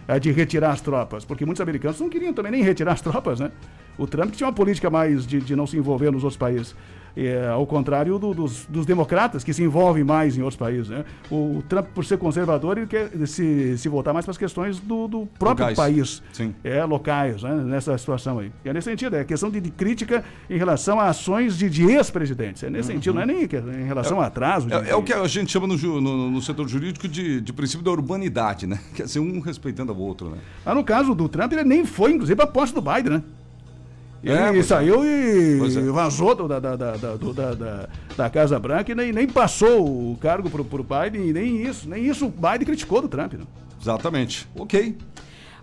eh, de retirar as tropas, porque muitos americanos não queriam também nem retirar as tropas, né? O Trump tinha uma política mais de, de não se envolver nos outros países. É, ao contrário do- dos, dos democratas, que se envolvem mais em outros países. Né? O, Trump, por ser conservador, ele quer se, se voltar mais para as questões do, do próprio Locais. país. Sim. É, locais, né? nessa situação aí. E é nesse sentido, é questão de, de crítica em relação a ações de, de ex-presidentes. É nesse sentido, não é nem em relação a atraso. de- Uhum. É, é o que a gente chama no, no- no setor jurídico de, de princípio da urbanidade, né? Quer dizer, um respeitando o outro, né? Mas no caso do Trump, ele nem foi, inclusive, para a posse do Biden, né? É, é. saiu e é. vazou do- da, da, da, da, do- da, da- da Casa Branca e nem, nem passou o cargo pro, pro Biden, e nem isso, nem isso o Biden criticou do Trump. Né? Exatamente. Ok.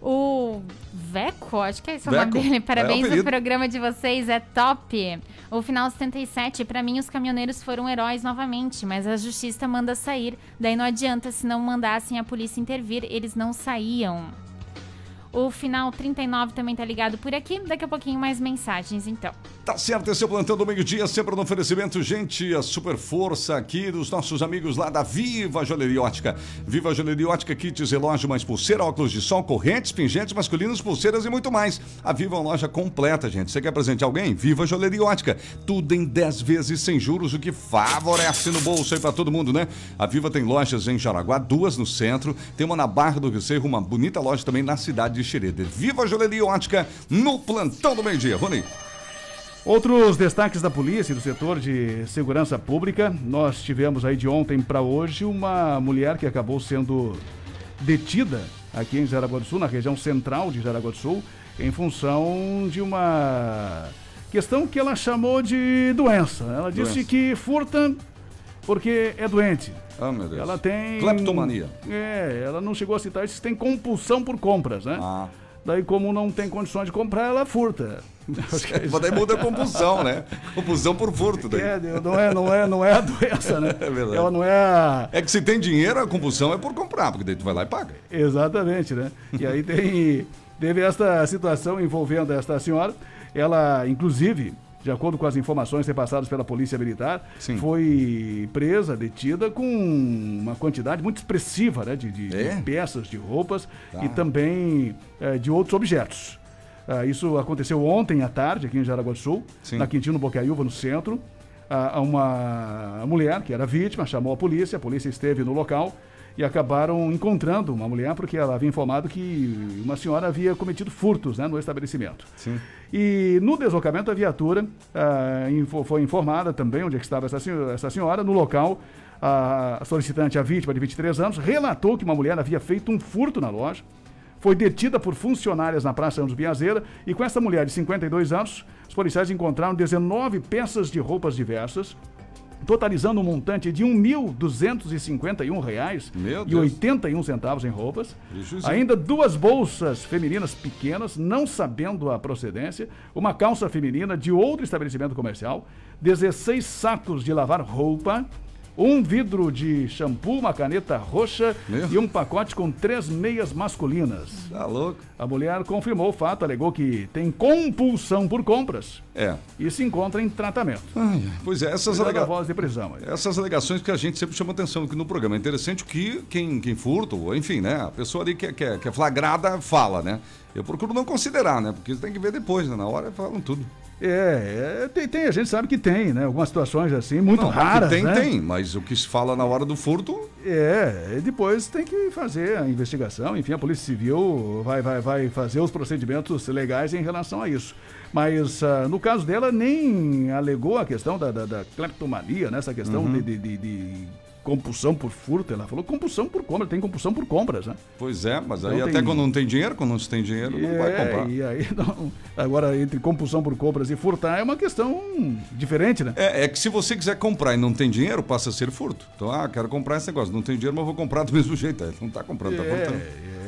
O Veco, acho que é esse o nome Veco, dele. é o Parabéns, o programa de vocês é top. O final 77, pra mim os caminhoneiros foram heróis novamente, mas a justiça manda sair. Daí não adianta, se não mandassem a polícia intervir, eles não saíam. O final 39 também tá ligado por aqui. Daqui a pouquinho mais mensagens, então. Tá certo, esse é o plantão do meio-dia, sempre no oferecimento, gente, a super força aqui dos nossos amigos lá da Viva Joalheria Ótica. Viva Joalheria Ótica, kits, relógio, mais pulseira, óculos de sol, correntes, pingentes masculinos, pulseiras e muito mais. A Viva é uma loja completa, gente. Você quer presentear alguém? Viva Joalheria Ótica. Tudo em 10 vezes sem juros, o que favorece no bolso aí pra todo mundo, né? A Viva tem lojas em Jaraguá, duas no centro, tem uma na Barra do Rio Cerro, uma bonita loja também na cidade de Xereder. Viva Joalheria Ótica no plantão do meio-dia. Rony. Outros destaques da polícia e do setor de segurança pública. Nós tivemos aí de ontem para hoje uma mulher que acabou sendo detida aqui em Jaraguá do Sul, na região central de Jaraguá do Sul, em função de uma questão que ela chamou de doença. Ela disse Doença. que furta porque é doente. Ah, meu Deus. Ela tem. Kleptomania. É, ela não chegou a citar isso, tem compulsão por compras, né? Ah. Daí, como não tem condições de comprar, ela furta. É. Mas daí muda a compulsão, né? Compulsão por furto. Daí. É, não é, não é, não é a doença, né? É verdade. Ela não é a... É que se tem dinheiro, a compulsão é por comprar, porque daí tu vai lá e paga. Exatamente, né? E aí tem, teve esta situação envolvendo esta senhora. Ela, inclusive, de acordo com as informações repassadas pela Polícia Militar, foi presa, detida com uma quantidade muito expressiva né, de, de- de É? peças, de roupas Tá. e também eh, de outros objetos. Ah, isso aconteceu ontem à tarde, aqui em Jaraguá do Sul, Sim. na Quintino Bocaiúva, no centro. Ah, uma mulher que era vítima chamou a polícia, a polícia esteve no local e acabaram encontrando uma mulher porque ela havia informado que uma senhora havia cometido furtos né, no estabelecimento. Sim. E no deslocamento, a viatura ah, info- foi informada também onde é que estava essa, senhora- essa senhora. No local, a solicitante, a vítima de 23 anos, relatou que uma mulher havia feito um furto na loja. Foi detida por funcionárias na Praça Anos Biazeira e com essa mulher de 52 anos, os policiais encontraram 19 peças de roupas diversas, totalizando um montante de 1.251 reais Meu e Deus. 81 centavos em roupas. Ainda duas bolsas femininas pequenas, não sabendo a procedência, uma calça feminina de outro estabelecimento comercial, 16 sacos de lavar roupa, um vidro de shampoo, uma caneta roxa e um pacote com três meias masculinas. Tá louco? A mulher confirmou o fato, alegou que tem compulsão por compras É. e se encontra em tratamento. Pois é, essas, Cuidado alega- da voz de prisão. aí. essas alegações que a gente sempre chama atenção aqui no programa. É interessante que quem, quem furta, enfim, né? A pessoa ali que, é- que, é- que é flagrada fala, né? Eu procuro não considerar, né? Porque tem que ver depois, né? Na hora falam tudo. É, é, tem, tem, a gente sabe que tem, né? Algumas situações assim, muito Não, raras, Tem, né? tem, mas o que se fala na hora do furto É, e depois tem que fazer a investigação, enfim, a Polícia Civil vai, vai, vai fazer os procedimentos legais em relação a isso. Mas ah, no caso dela, nem alegou a questão da, da, da cleptomania, né? essa questão Uhum. de, de, de- de compulsão por furto. Ela falou compulsão por compra, tem compulsão por compras, né? Pois é, mas aí Então até tem- quando não tem dinheiro, quando não se tem dinheiro, não vai É, comprar. E aí, não- agora, entre compulsão por compras e furtar é uma questão diferente, né? É, é que se você quiser comprar e não tem dinheiro, passa a ser furto. Então, ah, quero comprar esse negócio, não tem dinheiro, mas vou comprar do mesmo jeito. Não tá comprando, tá furtando.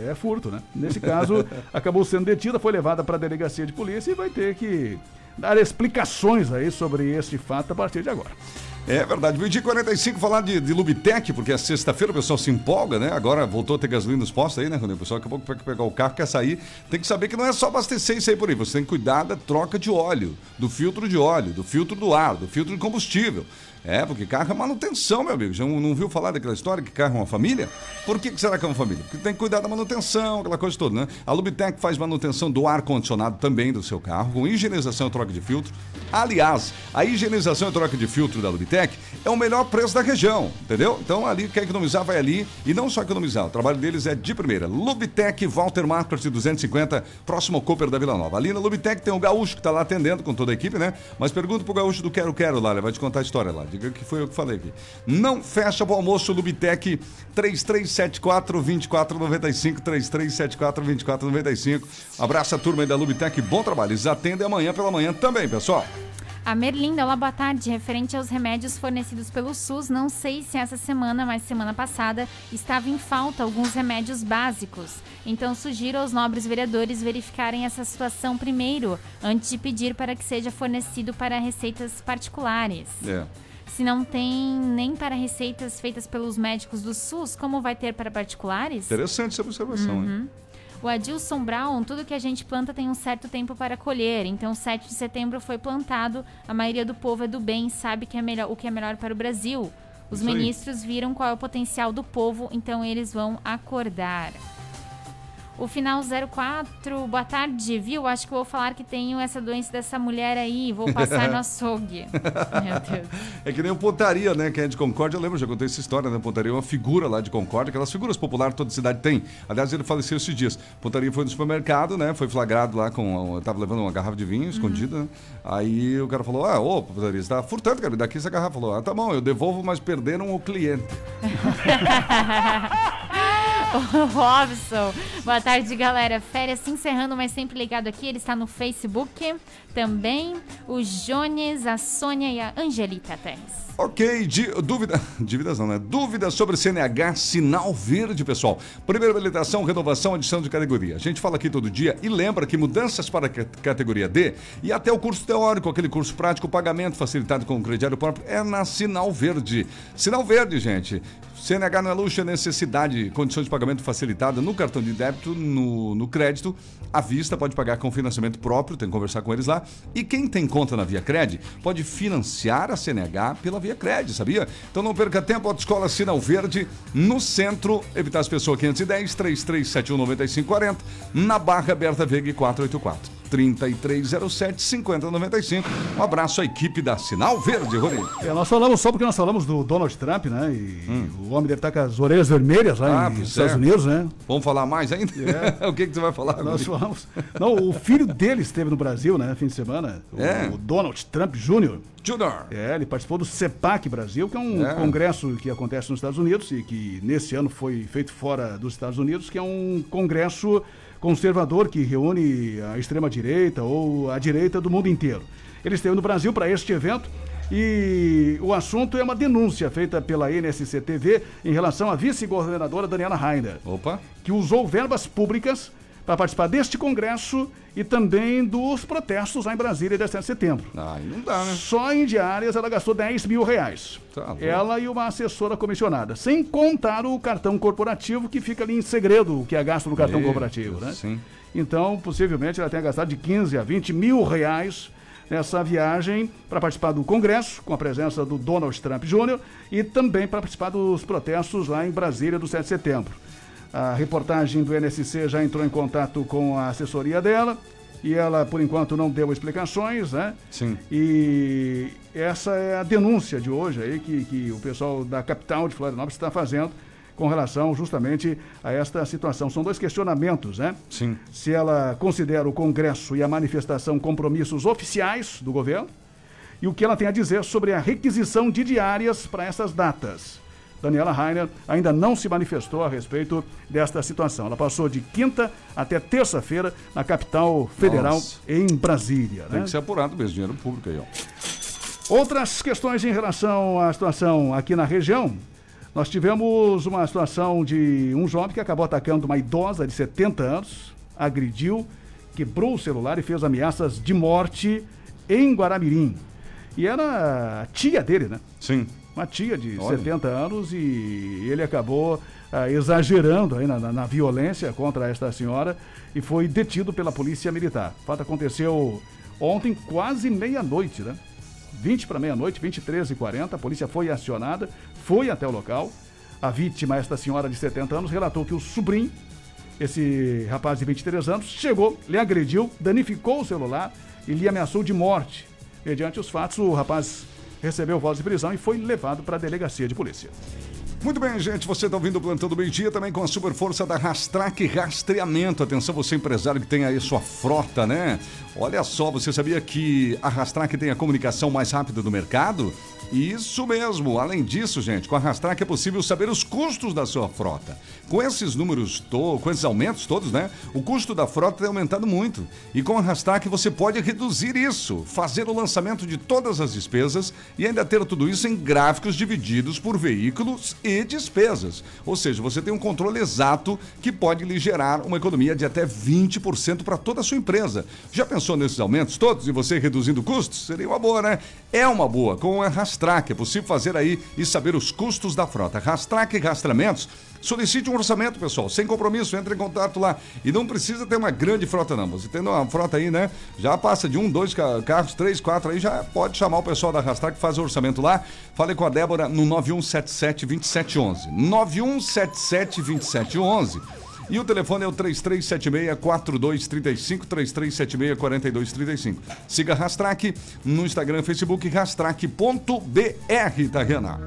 É, é furto, né? Nesse caso, acabou sendo detida, foi levada para a delegacia de polícia e vai ter que dar explicações aí sobre este fato a partir de agora. É verdade. Meio dia 45, falar de, de Lubitec, porque é sexta-feira o pessoal se empolga, né? Agora voltou a ter gasolina nos postos aí, né, Rony? O pessoal daqui a pouco pegar o carro, quer sair. Tem que saber que não é só abastecer e sair por aí. Você tem que cuidar da troca de óleo, do filtro de óleo, do filtro do ar, do filtro de combustível. É, porque carro é manutenção, meu amigo. Já não, não viu falar daquela história que carro é uma família? Por que, que será que é uma família? Porque tem que cuidar da manutenção, aquela coisa toda, né? A Lubitec faz manutenção do ar-condicionado também do seu carro, com higienização e troca de filtro. Aliás, a higienização e troca de filtro da Lubitec é o melhor preço da região, entendeu? Então ali quer economizar, vai ali. E não só economizar, o trabalho deles é de primeira. Lubitec, Walter Marcos 250, próximo ao Cooper da Vila Nova. Ali na Lubitec tem o Gaúcho que está lá atendendo com toda a equipe, né? Mas pergunta pro Gaúcho do Quero Quero lá, ele vai te contar a história lá. Diga que foi eu que falei aqui. Não fecha pro almoço Lubitec 3374 2495 3374 2495. Abraço a turma aí da Lubitec, bom trabalho. Eles atendem amanhã pela manhã também, pessoal. A Merlinda, olá, boa tarde. Referente aos remédios fornecidos pelo SUS, não sei se essa semana, mas semana passada, estava em falta alguns remédios básicos. Então sugiro aos nobres vereadores verificarem essa situação primeiro, antes de pedir para que seja fornecido para receitas particulares. É. Se não tem nem para receitas feitas pelos médicos do SUS, como vai ter para particulares? Interessante essa observação, hein? Uhum. O Adilson Brown, tudo que a gente planta tem um certo tempo para colher. Então, 7 de setembro foi plantado. A maioria do povo é do bem, sabe que é melhor, o que é melhor para o Brasil. Os Isso aí. ministros viram qual é o potencial do povo, então eles vão acordar. O final 04, boa tarde, viu? Acho que eu vou falar que tenho essa doença dessa mulher aí, vou passar no açougue. Meu Deus. É que nem o Pontaria, né? Que é de Concórdia. Eu lembro, já contei essa história, né? Pontaria é uma figura lá de Concórdia, aquelas figuras populares que toda cidade tem. Aliás, ele faleceu esses dias. Pontaria foi no supermercado, né? Foi flagrado lá com. Tava levando uma garrafa de vinho escondida, né? Aí o cara falou: Ah, ô, Pontaria, você tá furtando, cara, me dá aqui essa garrafa. Falou: Ah, tá bom, eu devolvo, mas perderam o cliente. Robson. Boa tarde, galera. Férias se encerrando, mas sempre ligado aqui. Ele está no Facebook também. O Jones, a Sônia e a Angelita Terres. Ok, di- dúvida, dívidas não, né? Dúvidas sobre CNH, sinal verde, pessoal. Primeira habilitação, renovação, adição de categoria. A gente fala aqui todo dia e lembra que mudanças para categoria D e até o curso teórico, aquele curso prático, pagamento facilitado com o crediário próprio, é na Sinal Verde. Sinal Verde, gente. CNH não é luxo, é necessidade. Condições de pagamento facilitada no cartão de débito, no, no crédito. À vista, pode pagar com financiamento próprio, tem que conversar com eles lá. E quem tem conta na Via Cred pode financiar a CNH pela Via Cred, sabia? Então não perca tempo, Autoescola Sinal Verde, no centro, evitar as pessoas 510 3371 9540, na Barra Berta Veg 484. 3307 5095. Um abraço à equipe da Sinal Verde, Rony. É, nós falamos só porque nós falamos do Donald Trump, né? E o homem deve estar com as orelhas vermelhas lá Hum. Ah, nos Estados é. Unidos, né? Vamos falar mais ainda? o que, que você vai falar? Nós falamos. Não, o filho dele esteve no Brasil, né? Fim de semana. O, É. o Donald Trump Jr. Junior. É, ele participou do CEPAC Brasil, que é um É. congresso que acontece nos Estados Unidos e que nesse ano foi feito fora dos Estados Unidos, que é um congresso conservador que reúne a extrema-direita ou a direita do mundo inteiro. Ele esteve no Brasil para este evento e o assunto é uma denúncia feita pela NSC-TV em relação à vice-governadora Daniela Rainer. Opa. Que usou verbas públicas para participar deste congresso e também dos protestos lá em Brasília, 17 de setembro. Aí não dá, né? Só em diárias ela gastou 10 mil reais. Tá ela e uma assessora comissionada. Sem contar o cartão corporativo que fica ali em segredo, o que é gasto no cartão Meu corporativo, Deus, né? sim. Então, possivelmente, ela tenha gastado de 15 a 20 mil reais nessa viagem para participar do Congresso, com a presença do Donald Trump Jr., e também para participar dos protestos lá em Brasília do 7 de setembro. A reportagem do NSC já entrou em contato com a assessoria dela e ela, por enquanto, não deu explicações, né? Sim. E essa é a denúncia de hoje aí que, que o pessoal da capital de Florianópolis está fazendo com relação justamente a esta situação. São dois questionamentos, né? Sim. Se ela considera o Congresso e a manifestação compromissos oficiais do governo e o que ela tem a dizer sobre a requisição de diárias para essas datas. Daniela Rainer ainda não se manifestou a respeito desta situação. Ela passou de quinta até terça-feira na capital federal Nossa. em Brasília. Tem né? que ser apurado mesmo, dinheiro público aí, ó. Outras questões em relação à situação aqui na região. Nós tivemos uma situação de um jovem que acabou atacando uma idosa de 70 anos, agrediu, quebrou o celular e fez ameaças de morte em Guaramirim. E era a tia dele, né? Sim. Uma tia de Olha. 70 anos e ele acabou ah, exagerando aí na, na- na violência contra esta senhora e foi detido pela polícia militar. O fato aconteceu ontem, quase meia-noite, né? 20 para meia-noite, 23 e 40, a polícia foi acionada, foi até o local. A vítima, esta senhora de 70 anos, relatou que o sobrinho, esse rapaz de 23 anos, chegou, lhe agrediu, danificou o celular e lhe ameaçou de morte. Mediante os fatos, o rapaz recebeu voz de prisão e foi levado para a delegacia de polícia. Muito bem, gente. Você está ouvindo o Plantão do Meio Dia também com a super força da Rastrac Rastreamento. Atenção, você empresário que tem aí sua frota, né? Olha só, você sabia que a Rastrac tem a comunicação mais rápida do mercado? Isso mesmo. Além disso, gente, com a Rastrac é possível saber os custos da sua frota. Com esses números, to com esses aumentos todos, né? O custo da frota tem aumentado muito. E com a Rastrac você pode reduzir isso, fazer o lançamento de todas as despesas e ainda ter tudo isso em gráficos divididos por veículos e despesas. Ou seja, você tem um controle exato que pode lhe gerar uma economia de até 20% para toda a sua empresa. Já pensou nesses aumentos todos e você reduzindo custos? Seria uma boa, né? É uma boa. Com a Rastrac é possível fazer aí e saber os custos da frota. Rastrac Rastreamentos Solicite um orçamento, pessoal, sem compromisso, entre em contato lá. E não precisa ter uma grande frota, não. Você tendo uma frota aí, né? Já passa de um, dois ca- carros, três, quatro aí, já pode chamar o pessoal da Rastrac faz o orçamento lá. Fale com a Débora no 9177-2711. 9177-2711. E o telefone é o 3376-4235, 3376-4235. Siga Rastrac no Instagram e Facebook, rastrac.br, tá, Renan?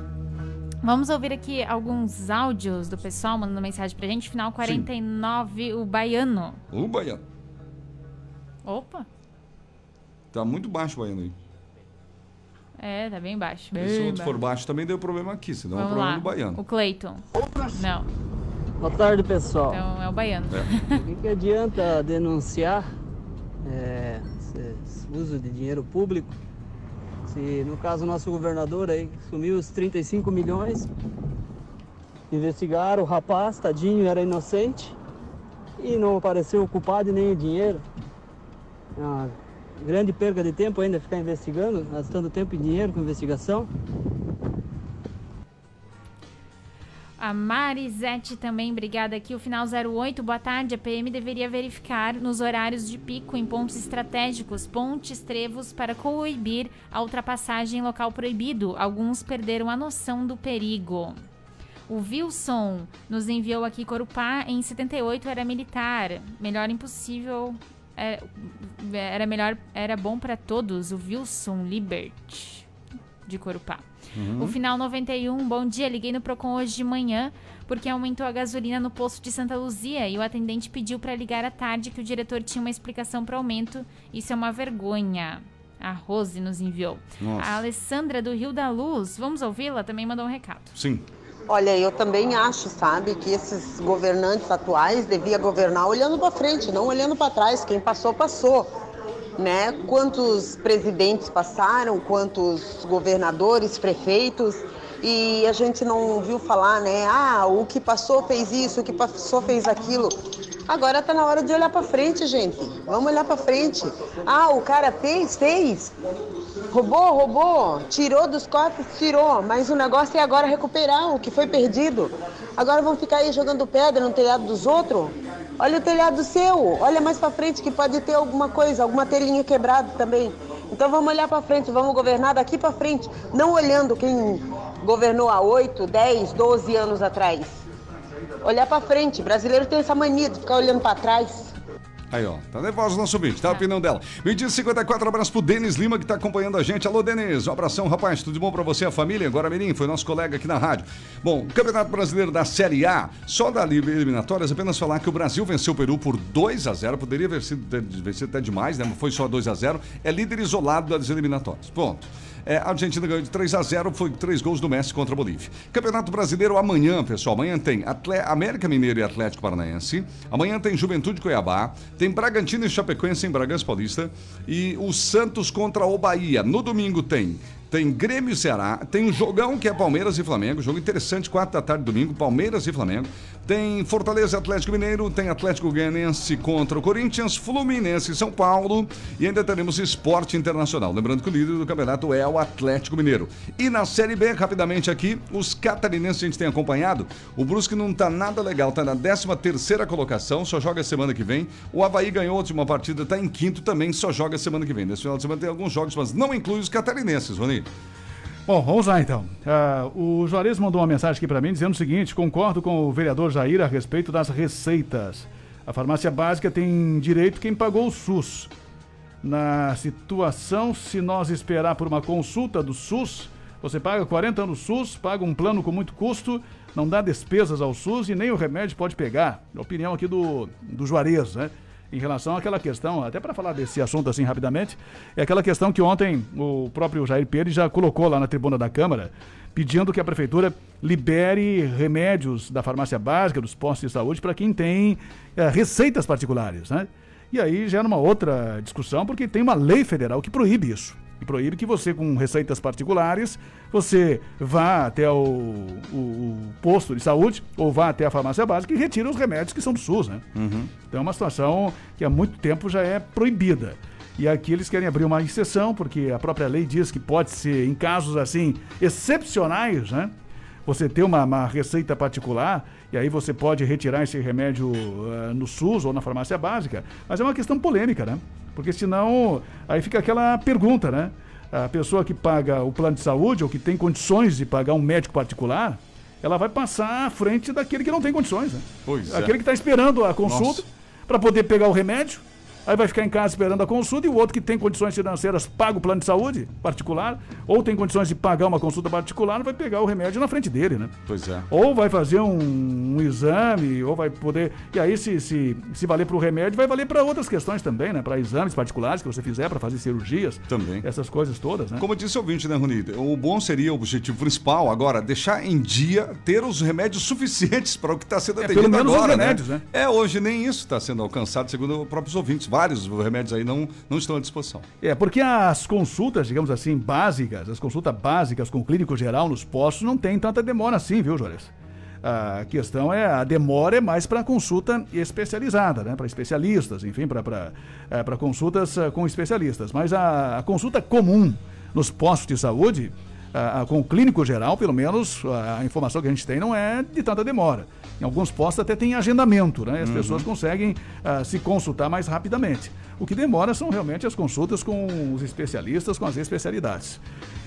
Vamos ouvir aqui alguns áudios do pessoal mandando mensagem pra gente. Final 49, o baiano. O Baiano. Opa, Tá muito baixo o Baiano aí. é, tá bem baixo. Bem se o outro baixo. for baixo também deu problema aqui, senão é Vamos problema lá. do Baiano. O Cleiton. Não. Boa tarde, pessoal. Então é o baiano. O que, que adianta denunciar é, esse- esse uso de dinheiro público se, no caso, o nosso governador aí sumiu os 35 milhões, investigaram o rapaz, tadinho, era inocente, e não apareceu o culpado e nem o dinheiro. É uma grande perda de tempo ainda ficar investigando, gastando tempo e dinheiro com investigação. A Marisete também, obrigada aqui. O final 08, boa tarde. A PM deveria verificar nos horários de pico em pontos estratégicos, pontes, trevos, para coibir a ultrapassagem em local proibido. Alguns perderam a noção do perigo. O Wilson nos enviou aqui Corupá em 78 era militar. Melhor impossível. é, Era melhor, era bom para todos. O Wilson Libert de Corupá. Uhum. O final 91, bom dia. Liguei no Procon hoje de manhã porque aumentou a gasolina no posto de Santa Luzia e o atendente pediu para ligar à tarde que o diretor tinha uma explicação para aumento. Isso é uma vergonha. A Rose nos enviou. Nossa. A Alessandra do Rio da Luz, vamos ouvi-la? Também mandou um recado. Sim. Olha, eu também acho, sabe, que esses governantes atuais deviam governar olhando para frente, não olhando para trás. Quem passou, passou. Né? Quantos presidentes passaram, quantos governadores, prefeitos, e a gente não viu falar, né? Ah, o que passou fez isso, o que passou fez aquilo. Agora tá na hora de olhar para frente, gente. Vamos olhar para frente. Ah, o cara fez, fez. Roubou, roubou. Tirou dos cofres, tirou. Mas o negócio é agora recuperar o que foi perdido. Agora vão ficar aí jogando pedra no telhado dos outros? Olha o telhado seu. Olha mais para frente que pode ter alguma coisa, alguma telhinha quebrada também. Então vamos olhar para frente, vamos governar daqui para frente, não olhando quem governou há 8, 10, 12 anos atrás. Olhar para frente. Brasileiro tem essa mania de ficar olhando para trás. Aí, ó, tá nervosa nosso vídeo, tá a opinião dela. Meio-dia e 54, abraço pro Denis Lima que tá acompanhando a gente. Alô, Denis, um abração, rapaz, tudo de bom pra você, a família? Agora, Mirim, foi nosso colega aqui na rádio. Bom, Campeonato Brasileiro da Série A, só da eliminatórias, apenas falar que o Brasil venceu o Peru por 2 a 0 poderia ter vencido até demais, né? Mas foi só 2 a 0 é líder isolado das eliminatórias. Ponto. É, a Argentina ganhou de 3 a 0 foi três gols do Messi contra a Bolívia. Campeonato Brasileiro amanhã, pessoal. Amanhã tem Atle- América Mineiro e Atlético Paranaense. Amanhã tem Juventude Cuiabá. Tem Bragantino e Chapecoense em Bragança Paulista. E o Santos contra o Bahia. No domingo tem. Tem Grêmio e Ceará, tem um jogão que é Palmeiras e Flamengo, jogo interessante, 4 da tarde domingo, Palmeiras e Flamengo. Tem Fortaleza Atlético Mineiro, tem Atlético Goianiense contra o Corinthians, Fluminense e São Paulo e ainda teremos Esporte Internacional. Lembrando que o líder do campeonato é o Atlético Mineiro. E na Série B, rapidamente aqui, os catarinenses a gente tem acompanhado. O Brusque não tá nada legal, tá na 13 terceira colocação, só joga semana que vem. O Havaí ganhou a última partida, tá em quinto também, só joga semana que vem. Nesse final de semana tem alguns jogos, mas não inclui os catarinenses, Rony. Bom, vamos lá então. Ah, o Juarez mandou uma mensagem aqui para mim dizendo o seguinte: concordo com o vereador Jair a respeito das receitas. A farmácia básica tem direito quem pagou o SUS. Na situação, se nós esperar por uma consulta do SUS, você paga 40 anos SUS, paga um plano com muito custo, não dá despesas ao SUS e nem o remédio pode pegar. Opinião aqui do, do Juarez, né? Em relação àquela questão, até para falar desse assunto assim rapidamente, é aquela questão que ontem o próprio Jair Pérez já colocou lá na tribuna da Câmara, pedindo que a prefeitura libere remédios da farmácia básica, dos postos de saúde, para quem tem eh, receitas particulares, né? E aí já numa outra discussão, porque tem uma lei federal que proíbe isso. Proíbe que você, com receitas particulares, você vá até o, o- o posto de saúde ou vá até a farmácia básica e retire os remédios que são do SUS, né? Então é uma situação que há muito tempo já é proibida. E aqui eles querem abrir uma exceção, porque a própria lei diz que pode ser, em casos assim, excepcionais, né? Você ter uma, uma receita particular e aí você pode retirar esse remédio ah, no SUS ou na farmácia básica. Mas é uma questão polêmica, né? Porque senão, aí fica aquela pergunta, né? A pessoa que paga o plano de saúde ou que tem condições de pagar um médico particular, ela vai passar à frente daquele que não tem condições, né? Pois é. Aquele que está esperando a consulta para poder pegar o remédio, aí vai ficar em casa esperando a consulta e o outro que tem condições financeiras paga o plano de saúde particular ou tem condições de pagar uma consulta particular, vai pegar o remédio na frente dele, né? Pois é. Ou vai fazer um, um exame, ou vai poder. E aí, se, se, se valer para o remédio, vai valer para outras questões também, né? Para exames particulares que você fizer, para fazer cirurgias. Também. Essas coisas todas, né? Como disse o ouvinte, né, Rony? O bom seria o objetivo principal agora, deixar em dia, ter os remédios suficientes para o que está sendo É, atendido pelo menos os agora, remédios, né? É, hoje nem isso está sendo alcançado, segundo os próprios ouvintes. Vários remédios aí não, não estão à disposição. É, porque as consultas, digamos assim, básicas, as consultas básicas com o clínico geral nos postos não tem tanta demora assim, viu, Juarez? A questão é, a demora é mais para consulta especializada, né? Para especialistas, enfim, para é, consultas eh, com especialistas. Mas a, a consulta comum nos postos de saúde, a- a- com o clínico geral, pelo menos, a informação que a gente tem não é de tanta demora. Em alguns postos até tem agendamento, né? As Uhum. pessoas conseguem ah, se consultar mais rapidamente. O que demora são realmente as consultas com os especialistas, com as especialidades.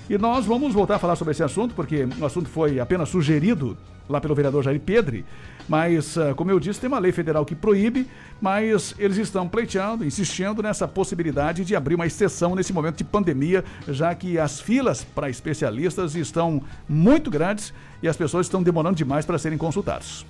E nós vamos voltar a falar sobre esse assunto, porque o assunto foi apenas sugerido lá pelo vereador Jair Pedre, mas, ah, como eu disse, tem uma lei federal que proíbe, mas eles estão pleiteando, insistindo nessa possibilidade de abrir uma exceção nesse momento de pandemia, já que as filas para especialistas estão muito grandes e as pessoas estão demorando demais para serem consultados.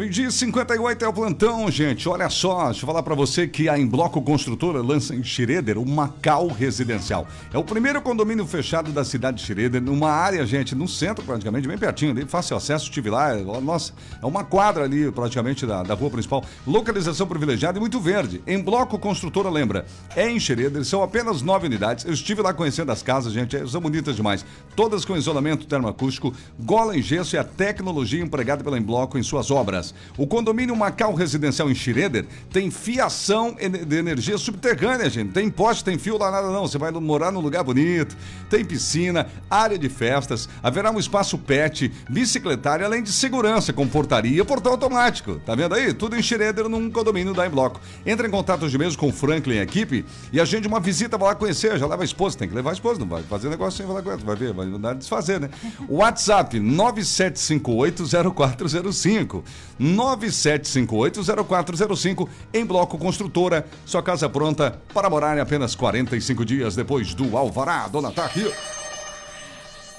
Meio-dia e 58 é o plantão, gente. Olha só, deixa eu falar pra você que a Embloco Construtora lança em Schroeder o Macau Residencial. É o primeiro condomínio fechado da cidade de Schroeder, numa área, gente, no centro praticamente, bem pertinho ali, fácil acesso, estive lá, é, nossa, é uma quadra ali praticamente da, da rua principal. Localização privilegiada e muito verde. Embloco Construtora, lembra, é em Schroeder, são apenas nove unidades. Eu estive lá conhecendo as casas, gente, é, são bonitas demais. Todas com isolamento termoacústico, gola em gesso e a tecnologia empregada pela Embloco em suas obras. O condomínio Macau Residencial em Schroeder tem fiação de energia subterrânea, gente. Tem poste, tem fio lá, nada não. Você vai morar num lugar bonito, tem piscina, área de festas, haverá um espaço pet, bicicletária, além de segurança, com portaria, portão automático. Tá vendo aí? Tudo em Schroeder, num condomínio da Embloco. Entra em contato hoje mesmo com o Franklin e a equipe e agende uma visita, vai lá conhecer. Já leva a esposa, tem que levar a esposa, não vai fazer negócio sem falar com ela, vai ver, vai mandar desfazer, né? WhatsApp 97580405. 97580405 em Bloco Construtora. Sua casa pronta para morar em apenas 45 dias depois do Alvará. Dona tá aqui.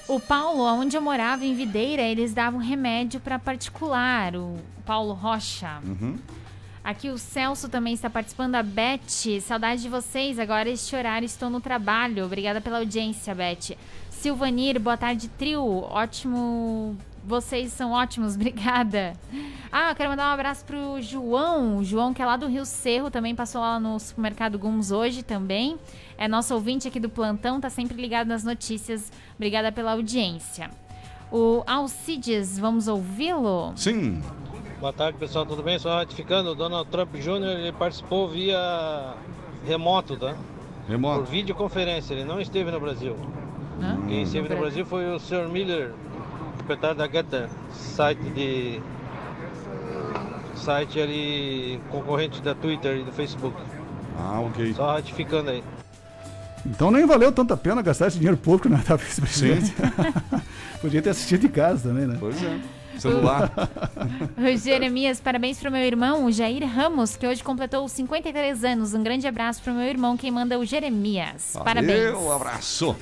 O Paulo, onde eu morava, em Videira, eles davam remédio para particular, o Paulo Rocha. Uhum. Aqui o Celso também está participando, a Beth. Saudade de vocês, agora este horário estou no trabalho. Obrigada pela audiência, Beth. Silvanir, boa tarde, trio. Ótimo. Vocês são ótimos, obrigada. Ah, eu quero mandar um abraço pro João. O João, que é lá do Rio Cerro, também passou lá no supermercado Guns hoje também. É nosso ouvinte aqui do plantão, tá sempre ligado nas notícias. Obrigada pela audiência. O Alcides, vamos ouvi-lo? Sim. Boa tarde, pessoal, tudo bem? Só ratificando, o Donald Trump Jr. ele participou via remoto, tá? Remoto. Por videoconferência, ele não esteve no Brasil. Quem esteve no Brasil foi o Sr. Miller, proprietário da Getter, site de site ali concorrente da Twitter e do Facebook. Ah, ok. Só ratificando aí. Então nem valeu tanta pena gastar esse dinheiro público na etapa vice-presidente. Podia ter assistido de casa também, né? Pois é. Celular. O Jeremias, parabéns pro meu irmão, o Jair Ramos, que hoje completou os 53 anos. Um grande abraço pro meu irmão, quem manda é o Jeremias. Parabéns. Um abraço.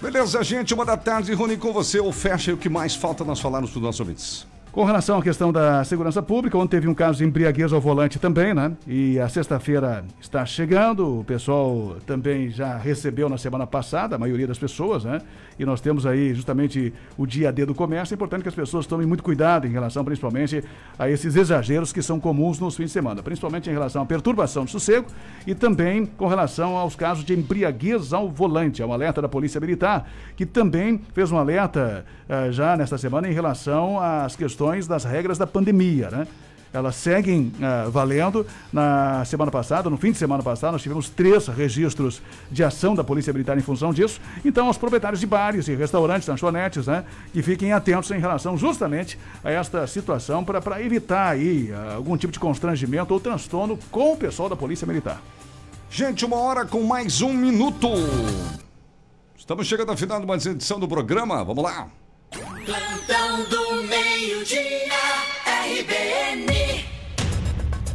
Beleza, gente, uma da tarde, Rony, com você. Ou fecha o que mais falta nós falarmos para os nossos ouvintes. Com relação à questão da segurança pública, onde teve um caso de embriaguez ao volante também, né? E a sexta-feira está chegando, o pessoal também já recebeu na semana passada, a maioria das pessoas, né? E nós temos aí justamente o dia D do comércio. É importante que as pessoas tomem muito cuidado em relação, principalmente, a esses exageros que são comuns nos fins de semana, principalmente em relação à perturbação de sossego e também com relação aos casos de embriaguez ao volante. É um alerta da Polícia Militar, que também fez um alerta eh, já nesta semana em relação às questões das regras da pandemia, né? Elas seguem ah, valendo. Na semana passada, no fim de semana passado, nós tivemos três registros de ação da Polícia Militar em função disso. Então, aos proprietários de bares e restaurantes, lanchonetes, né, que fiquem atentos em relação justamente a esta situação para evitar aí ah, algum tipo de constrangimento ou transtorno com o pessoal da Polícia Militar. Gente, uma hora com mais um minuto. Estamos chegando ao final de mais edição do programa. Vamos lá. Plantão do meio-dia.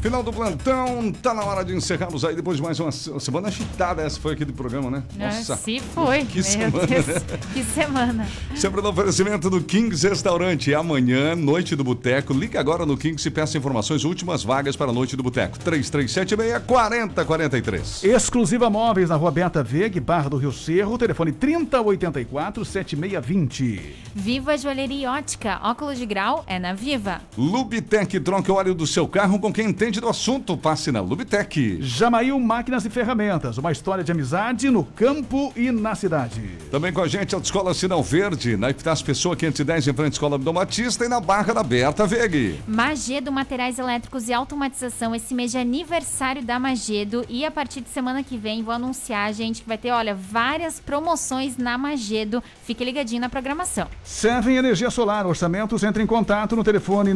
Final do plantão, tá na hora de encerrarmos aí depois de mais uma se- semana agitada. Essa foi aqui do programa, né? Ah, se foi. Que Meu semana, Deus, né? Que semana. Sempre no oferecimento do Kings Restaurante. Amanhã, Noite do Boteco. Liga agora no Kings e peça informações. Últimas vagas para a Noite do Boteco. 3376-4043. Exclusiva Móveis na Rua Berta Veg, Barra do Rio Cerro, telefone 3084-7620. Viva Joalheria Ótica. Óculos de grau é na Viva. Lubitec, troque o óleo do seu carro com quem entende do assunto. Passe na Lubitec. Jamail Máquinas e Ferramentas, uma história de amizade no campo e na cidade. Também com a gente a Escola Sinal Verde, na Epitácio Pessoa 510, em frente à Escola Dom Batista e na Barra da Berta Veg. Magedo Materiais Elétricos e Automatização. Esse mês de aniversário da Magedo. E a partir de semana que vem vou anunciar, gente, que vai ter, olha, várias promoções na Magedo. Fique ligadinho na programação. Seven Energia Solar, orçamentos, entre em contato no telefone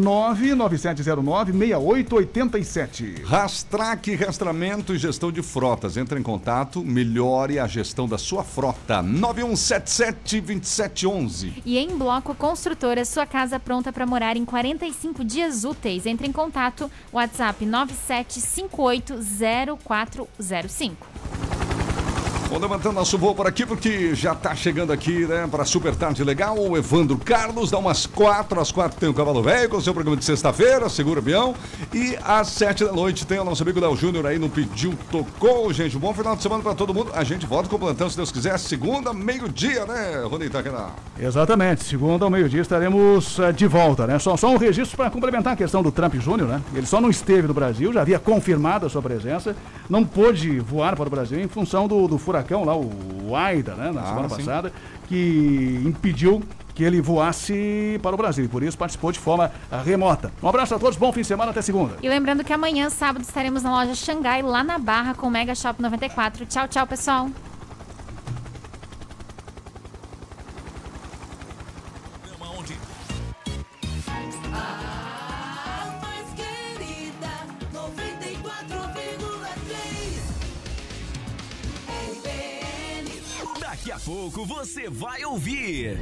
99709-6887. Rastrac Rastramento e Gestão de Frotas. Entre em contato, melhore a gestão da sua frota. 9177-2711. E em bloco construtora, sua casa pronta para morar em 45 dias úteis. Entre em contato, WhatsApp 97580405. Vamos levantando nosso voo por aqui, porque já tá chegando aqui, né, para Super Tarde Legal, o Evandro Carlos, dá umas quatro, às quatro tem o Cavalo Velho, com o seu programa de sexta-feira, Segura Avião, e às sete da noite tem o nosso amigo Léo Júnior aí no Pediu Tocou, gente, um bom final de semana para todo mundo, a gente volta com o plantão, se Deus quiser, segunda, meio-dia, né, Rony Taquena? Exatamente, segunda ao meio-dia estaremos eh, de volta, né? Só, só um registro para complementar a questão do Trump Júnior, né? Ele só não esteve no Brasil, já havia confirmado a sua presença, não pôde voar para o Brasil em função do, do furacão lá, o Aida, né? Na Ah, semana sim. passada, que impediu que ele voasse para o Brasil. E por isso participou de forma remota. Um abraço a todos, bom fim de semana, até segunda. E lembrando que amanhã, sábado, estaremos na loja Xangai, lá na Barra, com o Mega Shop 94. Tchau, tchau, pessoal. Pouco você vai ouvir.